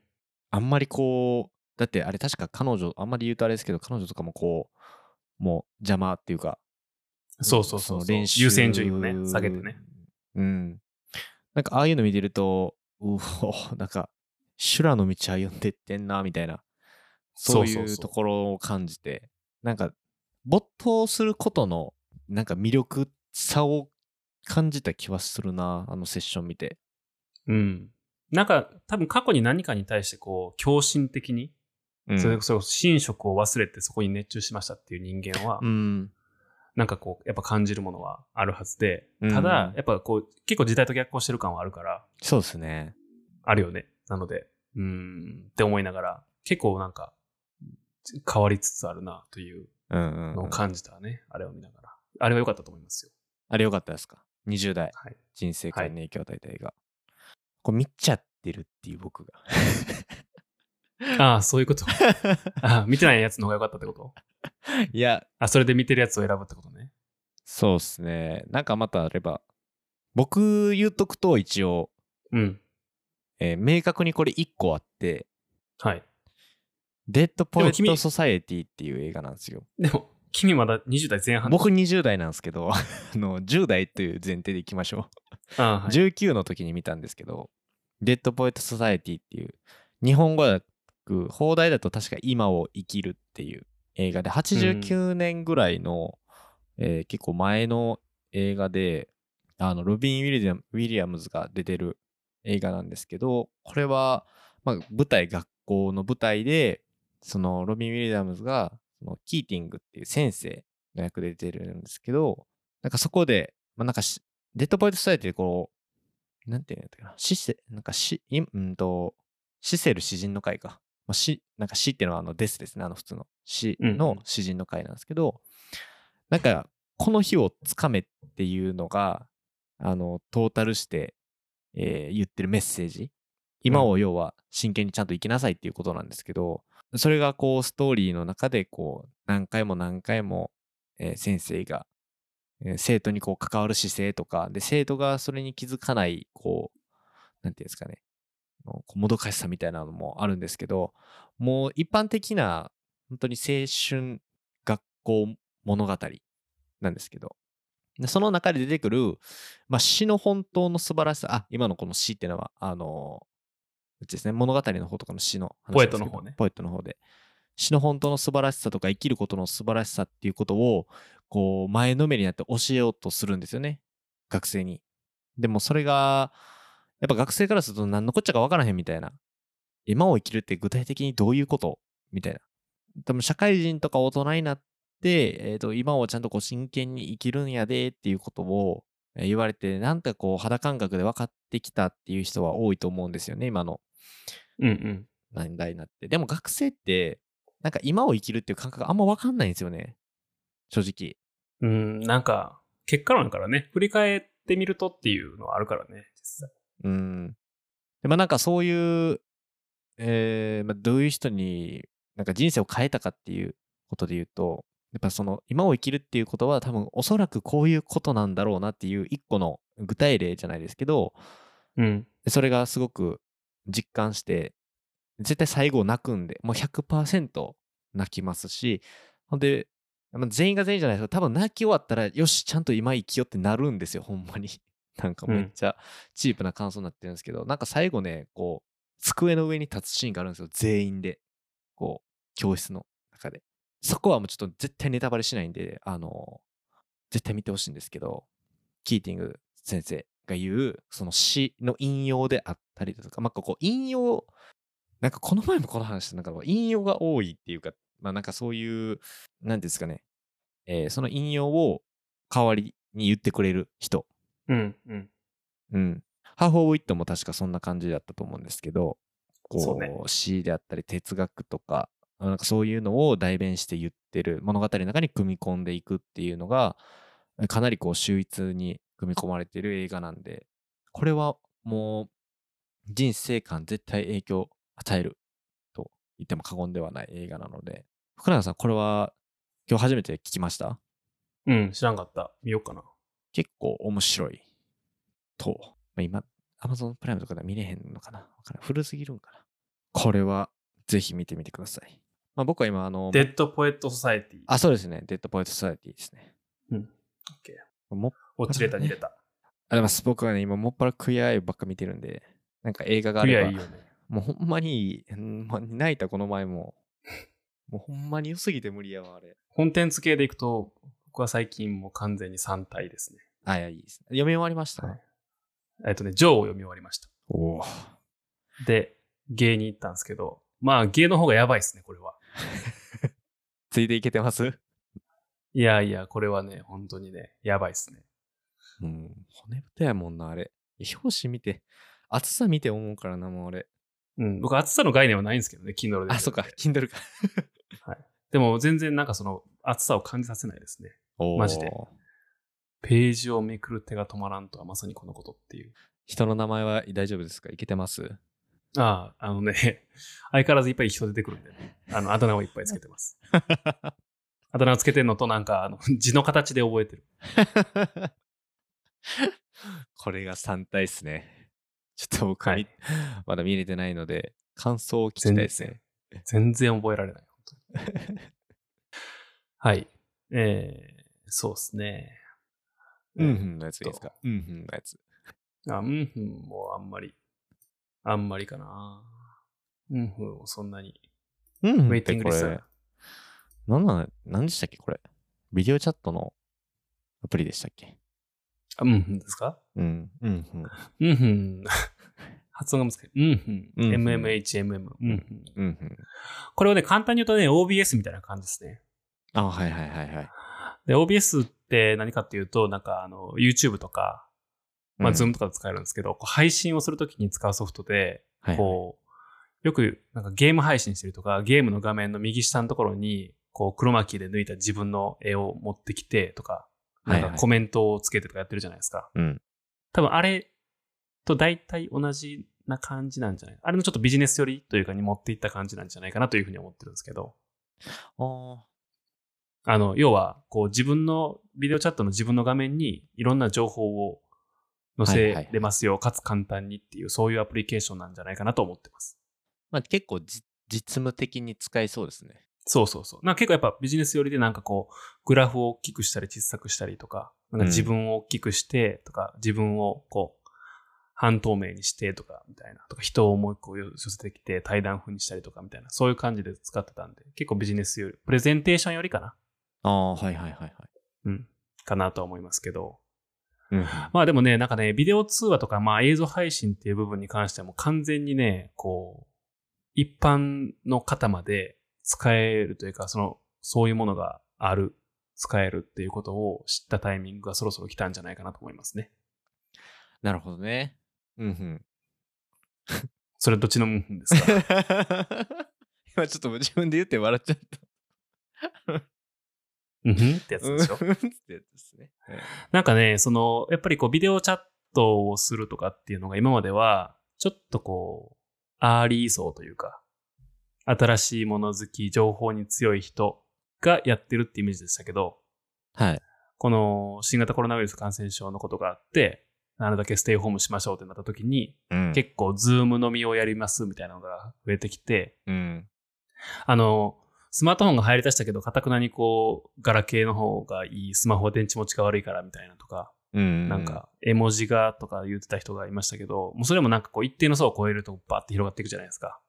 あんまりこう、だってあれ確か彼女、あんまり言うとあれですけど、彼女とかもこう、もう邪魔っていうか、
そうそうそうそ
練習
優先順位をね、下げてね。
うん。なんかああいうの見てると、うお、なんか、修羅の道歩んでってんな、みたいな、そういうところを感じて、なんか、没頭することの、なんか魅力さを感じた気はするな、あのセッション見て。
うん。なんか、多分過去に何かに対してこう、狂信的に、
うん
それこそ寝食を忘れてそこに熱中しましたっていう人間は、
うん。
なんかこう、やっぱ感じるものはあるはずで、
うん
ただ、やっぱこう、結構時代と逆行してる感はあるから、
そうですね。
あるよね。なので、うーん、って思いながら、結構なんか、変わりつつあるなという。のを感じたね、あれを見ながら。あれは良かったと思いますよ。
あれよかったですか ?20 代、
はい。
人生観に影響を与えた映画。これ見ちゃってるっていう僕が。
ああ、そういうこと。ああ見てないやつの方が良かったってこと？
いや、
あ、それで見てるやつを選ぶってことね。
そうっすね。なんかまたあれば、僕言うとくと一応、
うん。
えー明確にこれ1個あって、
はい。
Dead Poets Society っていう映画なんですよ。
でも、君まだ20代前半
僕20代なんですけど、あの10代という前提でいきましょう。
ああ、はい。
19の時に見たんですけど、 Dead Poets Society っていう、日本語訳、邦題だと確か今を生きるっていう映画で、89年ぐらいの、えー結構前の映画で、あの、ロビン・ウィリアムズが出てる映画なんですけど、これは、まあ、舞台、学校の舞台で、その、ロビン・ウィリアムズが、その、キーティングっていう先生の役で出てるんですけど、なんかそこで、まあ、なんかし、デッドポイントスタイルってこう、なんていうんだったかな、シセ、なんかし、いうんと、シセル詩人の会か。まあ、し、なんか死っていうのはあのデスですね、あの普通の。死
うん
の詩人の会なんですけど、なんか、この日をつかめっていうのが、あの、トータルして、えー言ってるメッセージ。今を要は真剣にちゃんと生きなさいっていうことなんですけど、それがこうストーリーの中でこう何回も何回も、えー先生が、えー生徒にこう関わる姿勢とか、で、生徒がそれに気づかない、こう、なんていうんですかね、もどかしさみたいなのもあるんですけど、もう一般的な、本当に青春学校物語なんですけど、でその中で出てくる、まあ、詩の本当の素晴らしさ、あ、今のこの詩っていうのは、あの、うちですね、物語の方とかの詩の話
ポエットの方ね
ポエットの方で。詩の本当の素晴らしさとか生きることの素晴らしさっていうことを、こう、前のめりになって教えようとするんですよね。学生に。でもそれが、やっぱ学生からすると何のこっちゃか分からへんみたいな。今を生きるって具体的にどういうこと？みたいな。多分社会人とか大人になって、えー、と今をちゃんとこう真剣に生きるんやでっていうことをえー言われて、なんかこう肌感覚で分かってきたっていう人は多いと思うんですよね、今の
うんうん。
年代になって。でも学生って、なんか今を生きるっていう感覚があんま分かんないんですよね。正直。
うん、なんか、結果論からね、振り返ってみるとっていうのはあるからね、実際。
うん。でもなんかそういう、えーまあ、どういう人になんか人生を変えたかっていうことで言うと、やっぱその今を生きるっていうことは多分おそらくこういうことなんだろうなっていう一個の具体例じゃないですけど、
うん。
それがすごく実感して、絶対最後泣くんで、もう100%泣きますし、ほんで、まあ全員が全員じゃないですけど、多分泣き終わったら、よし、ちゃんと今生きようってなるんですよ、ほんまに。なんかめっちゃチープな感想になってるんですけど、なんか最後ね、こう、机の上に立つシーンがあるんですよ、全員で。こう、教室の中で。そこはもうちょっと絶対ネタバレしないんで、あの、絶対見てほしいんですけど、キーティング先生が言う、その詩の引用であったりだとか、まあ、こう、引用、なんかこの前もこの話した、なんか引用が多いっていうか、まあなんかそういう、なんですかね、えーその引用を代わりに言ってくれる人。
うん。うん。
うん。ハーフ・オブ・ウィットも確かそんな感じだったと思うんですけど、こ
そうね
う、詩であったり哲学とか、なんかそういうのを代弁して言ってる物語の中に組み込んでいくっていうのが、かなりこう秀逸に組み込まれている映画なんで、これはもう人生観絶対影響を与えると言っても過言ではない映画なので、福永さん、これは今日初めて聞きました？
うん、知らんかった。見ようかな。
結構面白いと、まあ、今、Amazon プライムとかでは見れへんのかな古すぎるんかなこれはぜひ見てみてください。まあ、僕は今、あの、
Dead Poets Society。
あ、そうですね。 Dead Poets Society ですね。
うん。オッケー。
も
落ちれた、入れた。
あります。僕はね、今、もっぱら Queer Eye ばっか見てるんで、なんか映画があれば、
アいいよね。
もうほんまに、うんま泣いたこの前も、もうほんまに良すぎて無理やわ、あれ。
コンテンツ系でいくと、僕は最近もう完全に3体ですね。
あ、いや、いいです。読み終わりました、
はいえっとね、ジョーを読み終わりました。
おお。
で、芸に行ったんですけど、まあ、芸の方がやばいですね、これは。
ついていけてます？
いやいや、これはね、本当にね、やばいですね。
うん。骨太やもんな、あれ。表紙見て、厚さ見て思うからな、もう俺。
うん、僕、厚さの概念はないんですけどね、Kindle で。
あ、そっか、Kindle か。
でも、全然なんかその、厚さを感じさせないですね。マジでページをめくる手が止まらんとはまさにこのことっていう。
人の名前は大丈夫ですか？いけてます？
ああ、あのね、相変わらずいっぱい人出てくるんでね、あの、あだ名をいっぱいつけてます。あだ名をつけてんのと、なんか、あの、字の形で覚えてる。
これが3体っすね。ちょっと僕は
い
まだ見れてないので、感想を聞きたいですね。
全然覚えられない。はい。えー、そうですね。
うんふんのやついいですか？うんふんのやつ。
あ、うんふんもあんまり、あんまりかな。うんふんもそんなに。
うんふん
ウェイティン
ってこれ
グリストだ、
なんなん、なんでしたっけこれ？ビデオチャットのアプリでしたっけ？
あ、うんふんですか？
うん。うんふん。
うんふん。発音が難しい。うんふん。
うん
MMHMM。うんふん。
うんふん。
これをね、簡単に言うとね、OBS みたいな感じですね。
あ、はいはいはいはい。
で、OBS って何かっていうと、なんかあの、YouTube とか、まあ、
うん。
Zoom とかで使えるんですけど、こう配信をするときに使うソフトで、
はいはい。
こう、よくなんかゲーム配信してるとか、ゲームの画面の右下のところに、こう、クロマキーで抜いた自分の絵を持ってきてとか、なん
はい。はい
かコメントをつけてとかやってるじゃないですか。
うん。
多分あれと大体同じな感じなんじゃない？あれのちょっとビジネス寄りというかに持っていった感じなんじゃないかなというふうに思ってるんですけど、
あ
あの、要は、こう自分のビデオチャットの自分の画面にいろんな情報を載せれますよ、かつ簡単にっていう、そういうアプリケーションなんじゃないかなと思ってます。
まあ結構じ実務的に使えそうですね。
そうそうそう。なんか結構やっぱビジネス寄りでなんかこう、グラフを大きくしたり小さくしたりとか、なんか自分を大きくしてとか、自分をこう、半透明にしてとか、みたいな。とか、人をもう一個寄せてきて対談風にしたりとか、みたいな。そういう感じで使ってたんで、結構ビジネスより、プレゼンテーションよりかな
ああ、はいはいはいはい。
うん。かなとは思いますけど。
うん。
まあでもね、なんかね、ビデオ通話とか、まあ映像配信っていう部分に関してはもう完全にね、こう、一般の方まで使えるというか、その、そういうものがある、使えるっていうことを知ったタイミングがそろそろ来たんじゃないかなと思いますね。
なるほどね。うんうん。
それどっちのムンフンですか？
今ちょっと自分で言って笑っちゃった。
うんふん ってやつでしょ？
うん ってやつですね。
なんかね、その、やっぱりこう、ビデオチャットをするとかっていうのが今までは、ちょっとこう、アーリー層というか、新しいもの好き、情報に強い人がやってるってイメージでしたけど、
はい。
この新型コロナウイルス感染症のことがあって、なるだけステイホームしましょうってなった時に、
うん
結構 Zoom 飲みをやりますみたいなのが増えてきて、
うん。
あの、スマートフォンが入り出したけど、かたくなにこう、ガラケーの方がいい、スマホは電池持ちが悪いからみたいなとか、
うん。
なんか、絵文字がとか言ってた人がいましたけど、もうそれもなんかこう、一定の層を超えるとバーって広がっていくじゃないですか。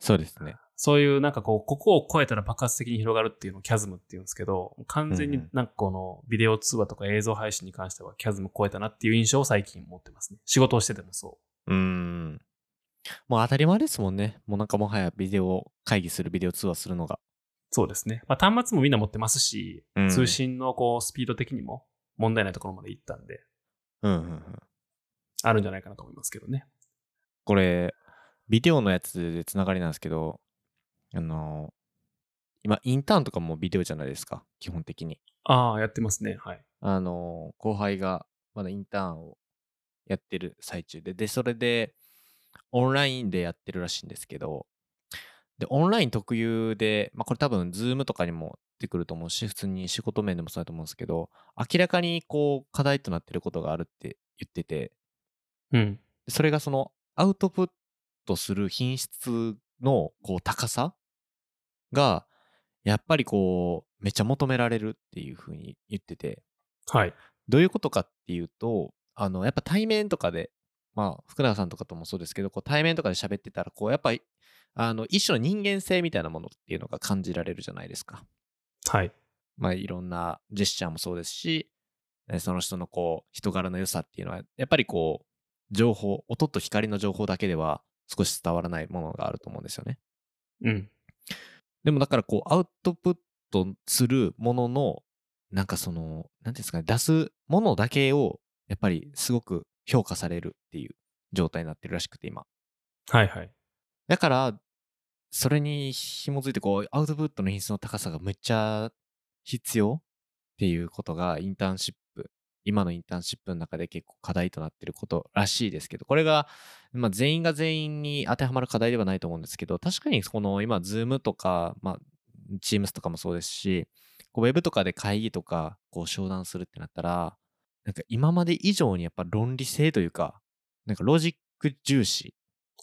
そうですね。
そういうなんかこう、ここを超えたら爆発的に広がるっていうのをキャズムっていうんですけど、完全に
うんうん
なんかこのビデオ通話とか映像配信に関してはキャズム超えたなっていう印象を最近持ってますね。仕事をしててもそう
ーん。もう当たり前ですもんね。もうなんかもはやビデオ会議する、ビデオ通話するのが。
う。そうですね。まあ端末もみんな持ってますし、
うん
通信のこう、スピード的にも問題ないところまで行ったんで、
うんうんうん。
あるんじゃないかなと思いますけどね。
これ、ビデオのやつでつながりなんですけど、あの今、インターンとかもビデオじゃないですか、基本的に。
ああ、やってますね。はい。
あの後輩がまだインターンをやってる最中で、で、それで、オンラインでやってるらしいんですけど、で、オンライン特有で、まあ、これ多分、ズームとかにも出てくると思うし、普通に仕事面でもそうだと思うんですけど、明らかにこう、課題となってることがあるって言ってて、
うん。
それがその、アウトプットする品質のこう高さが、やっぱりこう、めっちゃ求められるっていうふうに言ってて、
はい。
どういうことかっていうと、あの、やっぱ対面とかで、まあ、福永さんとかともそうですけど、こう対面とかで喋ってたら、こう、やっぱり、あの、一種の人間性みたいなものっていうのが感じられるじゃないですか。
はい。
まあ、いろんなジェスチャーもそうですし、えその人のこう、人柄の良さっていうのは、やっぱりこう、情報、音と光の情報だけでは少し伝わらないものがあると思うんですよね。
うん。
でもだからこう、アウトプットするものの、なんかその、なんですかね、出すものだけを、やっぱりすごく評価されるっていう状態になってるらしくて、今。
はいはい。
だから、それに紐づいて、こう、アウトプットの品質の高さがめっちゃ必要っていうことが、インターンシップ、今のインターンシップの中で結構課題となってることらしいですけど、これが、まあ、全員が全員に当てはまる課題ではないと思うんですけど、確かにこの今、 Zoom とか、まあ、Teams とかもそうですし、こうウェブとかで会議とか、こう商談するってなったら、なんか今まで以上にやっぱ論理性というか、なんかロジック重視、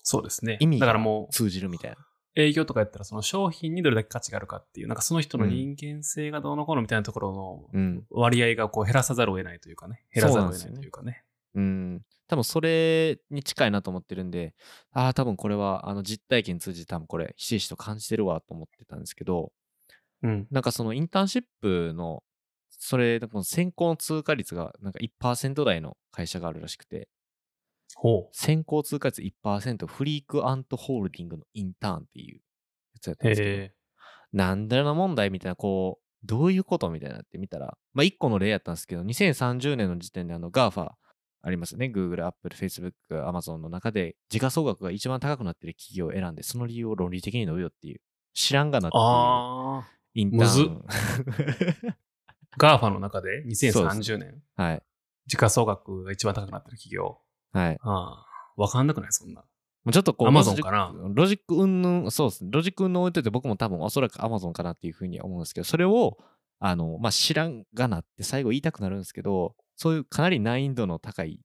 そうですね。
意味が
だからもう、
通じるみたいな。
営業とかやったらその商品にどれだけ価値があるかっていう、なんかその人の人間性がどうのこうのみたいなところ
うん
の割合がこう減らさざるを得ないというかね。減らざるを得ないというかね。
うん。多分それに近いなと思ってるんで、ああ、多分これはあの実体験通じて多分これ、ひしひしと感じてるわと思ってたんですけど、
うん。
なんかそのインターンシップの、それ、先行の通過率がなんか1%台の会社があるらしくて、
ほ
先行通過率1%フリークアントホールディングのインターンっていうやつやった
う。
んですけど。なんだよな問題みたいな、こう、どういうことみたいになってみたら、まあ、一個の例やったんですけど、2030年の時点であの GAFA ありますね。Google、Apple、Facebook、Amazon の中で、時価総額が一番高くなってる企業を選んで、その理由を論理的に述べようっていう、知らんがなっていう
ああ。
インターン。
GAFA の中で2030年、
はい。
時価総額が一番高くなってる企業。
はい。
ああ。わかんなくない？そんな。
ちょっとこう、ロジック
かな
ロジック云々、そうですね。ロジック云々置いといて、僕も多分おそらく Amazon かなっていうふうに思うんですけど、それを、あの、まあ、知らんがなって最後言いたくなるんですけど、そういうかなり難易度の高い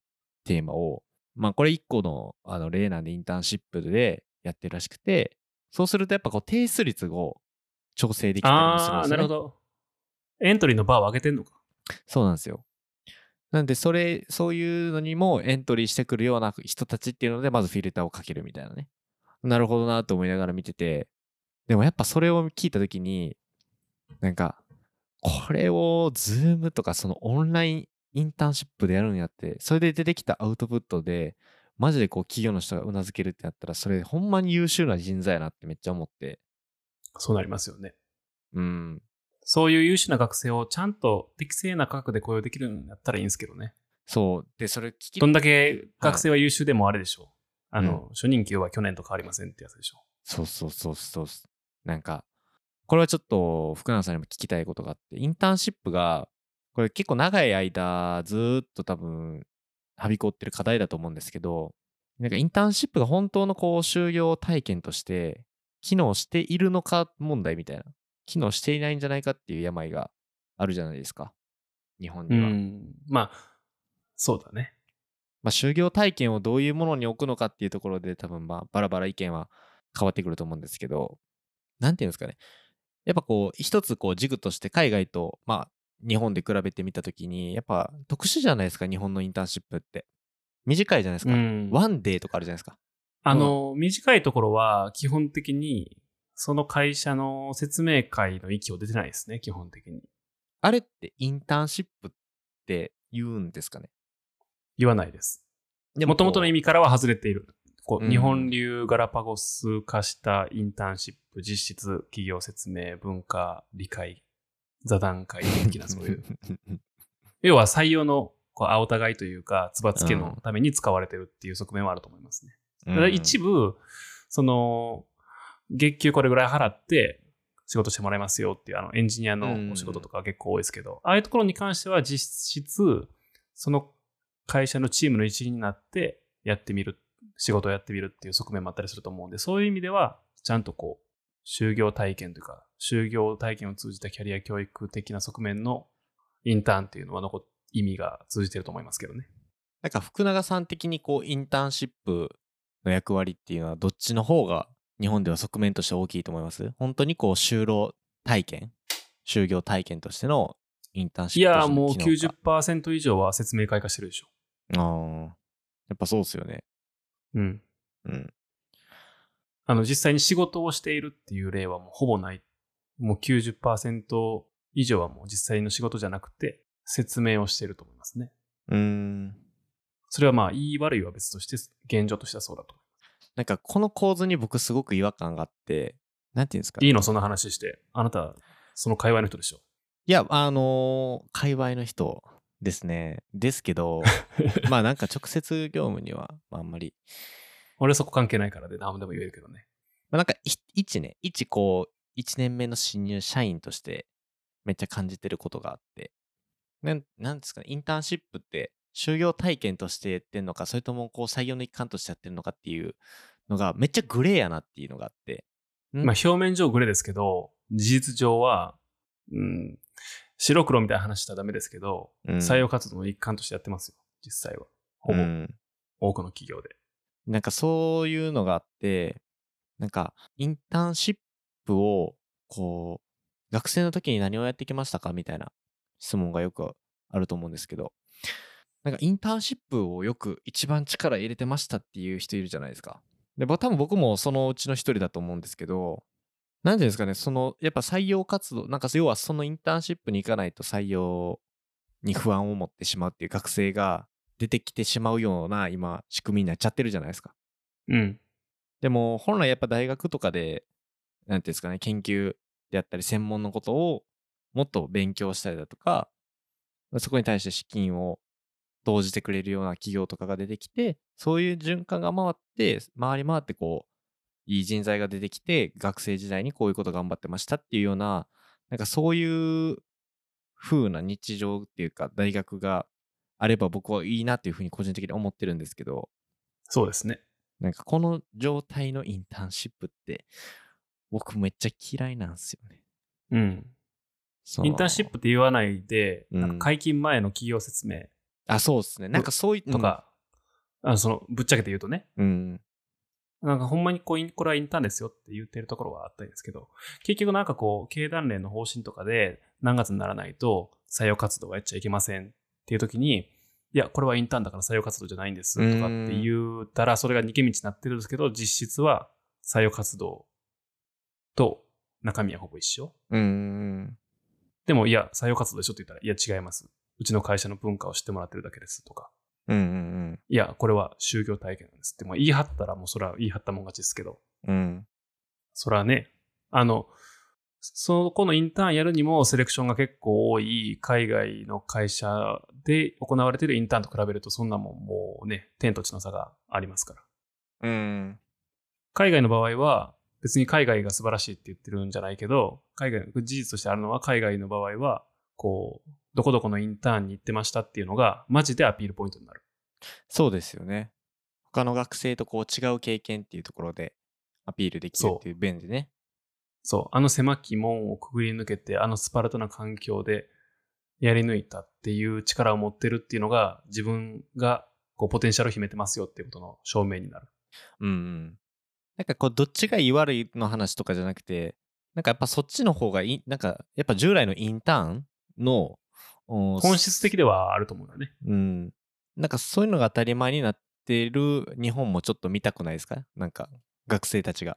テーマを、まあ、これ一個のあの例なんでインターンシップでやってるらしくて、そうするとやっぱこう提出率を調整できたりもするん
ああ、
ですよ、ね。
なるほど。エントリーのバーを上げてんのか。
そうなんですよ。なんで、それ、そういうのにもエントリーしてくるような人たちっていうので、まずフィルターをかけるみたいなね。なるほどなと思いながら見てて、でもやっぱそれを聞いたときに、なんか、これをズームとかそのオンラインインターンシップでやるんやって、それで出てきたアウトプットで、マジでこう企業の人がうなずけるってなったら、それほんまに優秀な人材やなってめっちゃ思って、
そうなりますよね。
うん。
そういう優秀な学生をちゃんと適正な価格で雇用できるんだったらいいんですけどね。
そう。で、それ聞き
どんだけ学生は優秀でもあれでしょう。あの、初任給は去年と変わりませんってやつでしょ
そうそうそうそう。なんか、これはちょっと福永さんにも聞きたいことがあって、インターンシップが、これ結構長い間ずーっと多分、はびこってる課題だと思うんですけど、なんかインターンシップが本当のこう就業体験として機能しているのか問題みたいな。機能していないんじゃないかっていう病があるじゃないですか。日本
う。
には。
ん。まあ、そうだね。
まあ、就業体験をどういうものに置くのかっていうところで多分まあバラバラ意見は変わってくると思うんですけど、なんていうんですかね。やっぱこう、一つこう軸として海外とまあ日本で比べてみたときに、やっぱ特殊じゃないですか、日本のインターンシップって。短いじゃないですか。
うん
ワンデーとかあるじゃないですか。
あの、短いところは基本的に、その会社の説明会の域を出てないですね、基本的に。
あれってインターンシップって言うんですかね？
言わないです。
で
もともとの意
味。
味からは外れている。こう
うん
日本流ガラパゴス化したインターンシップ、実質、企業説明、文化、理解、座談会的なそういう。要は採用のこう青互いというか、つばつけのために使われてるっていう側面はあると思いますね。ただ一部、その、月給これぐらい払って仕事してもらいますよっていう、あの、エンジニアのお仕事とか結構多いですけど、ああいうところに関しては実質、その会社のチームの一員になってやってみる、仕事をやってみるっていう側面もあったりすると思うんで、そういう意味では、ちゃんとこう、就業体験というか、就業体験を通じたキャリア教育的な側面のインターンっていうのは残っ意味が通じてると思いますけどね。
なんか福永さん的にこうインターンシップの役割っていうのはどっちの方が日本では側面として大きいと思います？本当にこう就労体験？就業体験としてのインターンシ
い
ップと
やーもう
しての機能か
90%以上は説明会化してるでしょ。
ああ。やっぱそうっすよね。
うん。
うん。
あの、実際に仕事をしているっていう例はもうほぼない。もう90%以上はもう実際の仕事じゃなくて、説明をしていると思いますね。
うーん。
それはまあ、いい悪いは別として、現状としてはそうだと。
なんかこの構図に僕すごく違和感があって、なんていうんですか？ね
いいの？そんな話して。あなた、その界隈の人でしょ。
いや、あのー界隈の人ですね。ですけど、まあなんか直接業務には、まあ、あんまり。
俺はそこ関係ないからで何でも言えるけどね。
まあ、なんかい、一ね、一こう、一年目の新入社員として、めっちゃ感じてることがあって。なん、なんですかね、インターンシップって、就業体験としてやってんのか、それともこう、採用の一環としてやってるのかっていうのが、めっちゃグレーやなっていうのがあって。ん？
まあ、表面上グレですけど、事実上は、うん、白黒みたいな話したらダメですけど、
うん
採用活動の一環としてやってますよ。実際は。ほぼ、
うん
多くの企業で。
なんかそういうのがあって、なんかインターンシップを、こう、学生の時に何をやってきましたかみたいな質問がよくあると思うんですけど、なんかインターンシップをよく一番力入れてましたっていう人いるじゃないですか。で、ぼ多分僕もそのうちの一人だと思うんですけど、なんていうんですかね、その、やっぱ採用活動、なんか要はそのインターンシップに行かないと採用に不安を持ってしまうっていう学生が出てきてしまうような今仕組みになっちゃってるじゃないですか。
うん。
でも本来やっぱ大学とかで、なんていうんですかね、研究であったり専門のことをもっと勉強したりだとか、そこに対して資金を投じてくれるような企業とかが出てきて、そういう循環が回って、回り回ってこう、いい人材が出てきて、学生時代にこういうこと頑張ってましたっていうような、なんかそういう風な日常っていうか、大学があれば僕はいいなっていうふうに個人的に思ってるんですけど、
そうですね。
なんかこの状態のインターンシップって、僕めっちゃ嫌いなんですよね。
うん。インターンシップって言わないで、
うん
なんか解禁前の企業説明
あ、そうですね。なんかそういう
と、か、あのその、ぶっちゃけて言うとね、
うん。
なんかほんまにこうこれはインターンですよって言ってるところはあったんですけど、結局なんかこう、経団連の方針とかで何月にならないと採用活動はやっちゃいけませんっていう時に、いや、これはインターンだから採用活動じゃないんですとかって言ったら、それが逃げ道になってるんですけど、実質は採用活動と中身はほぼ一緒。
うん。うん。
でも、いや、採用活動でしょって言ったら、いや、違います。うちの会社の文化を知ってもらってるだけですとか、
うん。うん。
いや、これは就業体験なんですって、もう言い張ったらもうそれは言い張ったもん勝ちですけど、
うん。
それはね、あの、そこのインターンやるにもセレクションが結構多い海外の会社で行われているインターンと比べるとそんなもんもうね、天と地の差がありますから。
うん。
海外の場合は別に海外が素晴らしいって言ってるんじゃないけど、海外、事実としてあるのは海外の場合は、こう、どこどこのインターンに行ってましたっていうのがマジでアピールポイントになる。
そうですよね。他の学生とこう違う経験っていうところでアピールできるっていう便利ね。
そう、あの狭き門をくぐり抜けて、あのスパルタな環境でやり抜いたっていう力を持ってるっていうのが、自分がこうポテンシャルを秘めてますよっていうことの証明になる。
うんうん。なんかこう、どっちがいい悪いの話とかじゃなくて、なんかやっぱそっちの方がいい、なんかやっぱ従来のインターンの、お
本質的ではあると思うんだよね。
うん。なんかそういうのが当たり前になってる日本もちょっと見たくないですか？なんか学生たちが。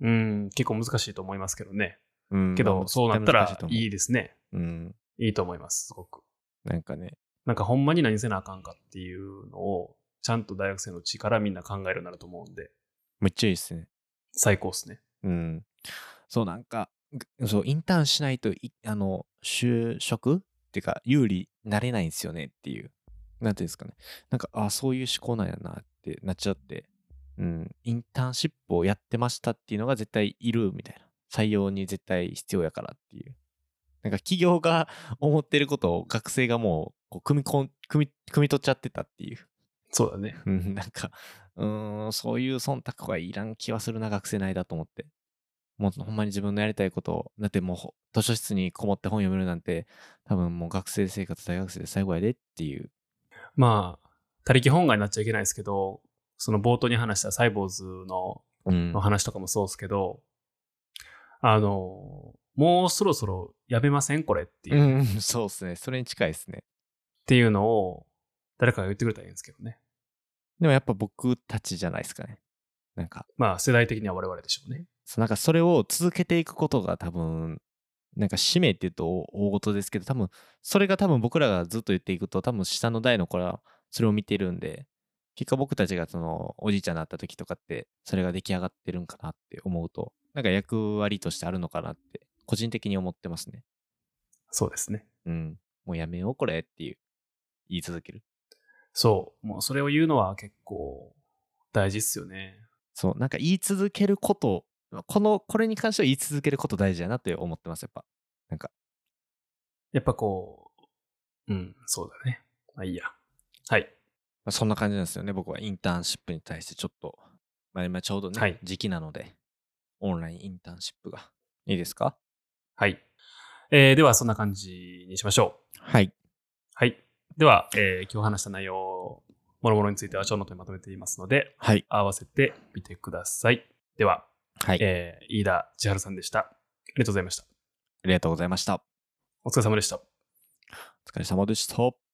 うん、結構難しいと思いますけどね。
うん。
けど、
まあ
そうなったらいいですね。
うん。
いいと思います、すごく。
なんかね。
なんかほんまに何せなあかんかっていうのを、ちゃんと大学生のうちからみんな考えるようになると思うんで、
めっちゃいいっすね。
最高っすね。
うん。そう、なんか、ぐそう、インターンしないとい、あの、就職っていうか、有利になれないんですよねっていう。なんていうんですかね。なんか、あそういう思考なんやなってなっちゃって、うん、インターンシップをやってましたっていうのが絶対いるみたいな。採用に絶対必要やからっていう。なんか企業が 思ってることを学生がもう、こう、組みこん、組み、組み取っちゃってたっていう。
そうだね。
うん、なんか、うーん、そういう忖度はいらん気はするな、学生の間と思って。もうほんまに自分のやりたいことを、だってもうほ図書室にこもって本読めるなんて、多分もう学生生活、大学生で最後やでっていう。
まあ、他力本願になっちゃいけないですけど、その冒頭に話したサイボーズの
うん
の。話とかもそうですけど、あの、もうそろそろやめませんこれっていう、っ
うん、そうっすね。それに近いですね。
ていうのを、誰かが言ってくれたらいいんですけどね。
でもやっぱ僕たちじゃないですかね。なんか、
まあ世代的には我々でしょうね。
なんかそれを続けていくことが多分、なんか使命って言うと大事ですけど、多分、それが多分僕らがずっと言っていくと、多分下の代の子らそれを見てるんで、結果僕たちがそのおじいちゃんになった時とかって、それが出来上がってるんかなって思うと、なんか役割としてあるのかなって、個人的に思ってますね。
そうですね。
うん。もうやめようこれっていう、言い続ける。
そう。もうそれを言うのは結構大事っすよね。
そう、なんか言い続けること、この、これに関しては言い続けること大事だなって思ってます、やっぱ。なんか、
やっぱこう、うん、そうだね。まあいいや。はい。
まあ、そんな感じなんですよね、僕はインターンシップに対してちょっと、まあ今ちょうどね、
はい
時期なので、オンラインインターンシップが。いいですか？
はい。えーではそんな感じにしましょう。
はい。
はい。では、えー今日話した内容、もろもろについてはショーノートにまとめていますので、
はい。
合わせてみてください。では、
はい。
えー飯田千春さんでした。ありがとうございました。
ありがとうございました。
お疲れ様でした。
お疲れ様でした。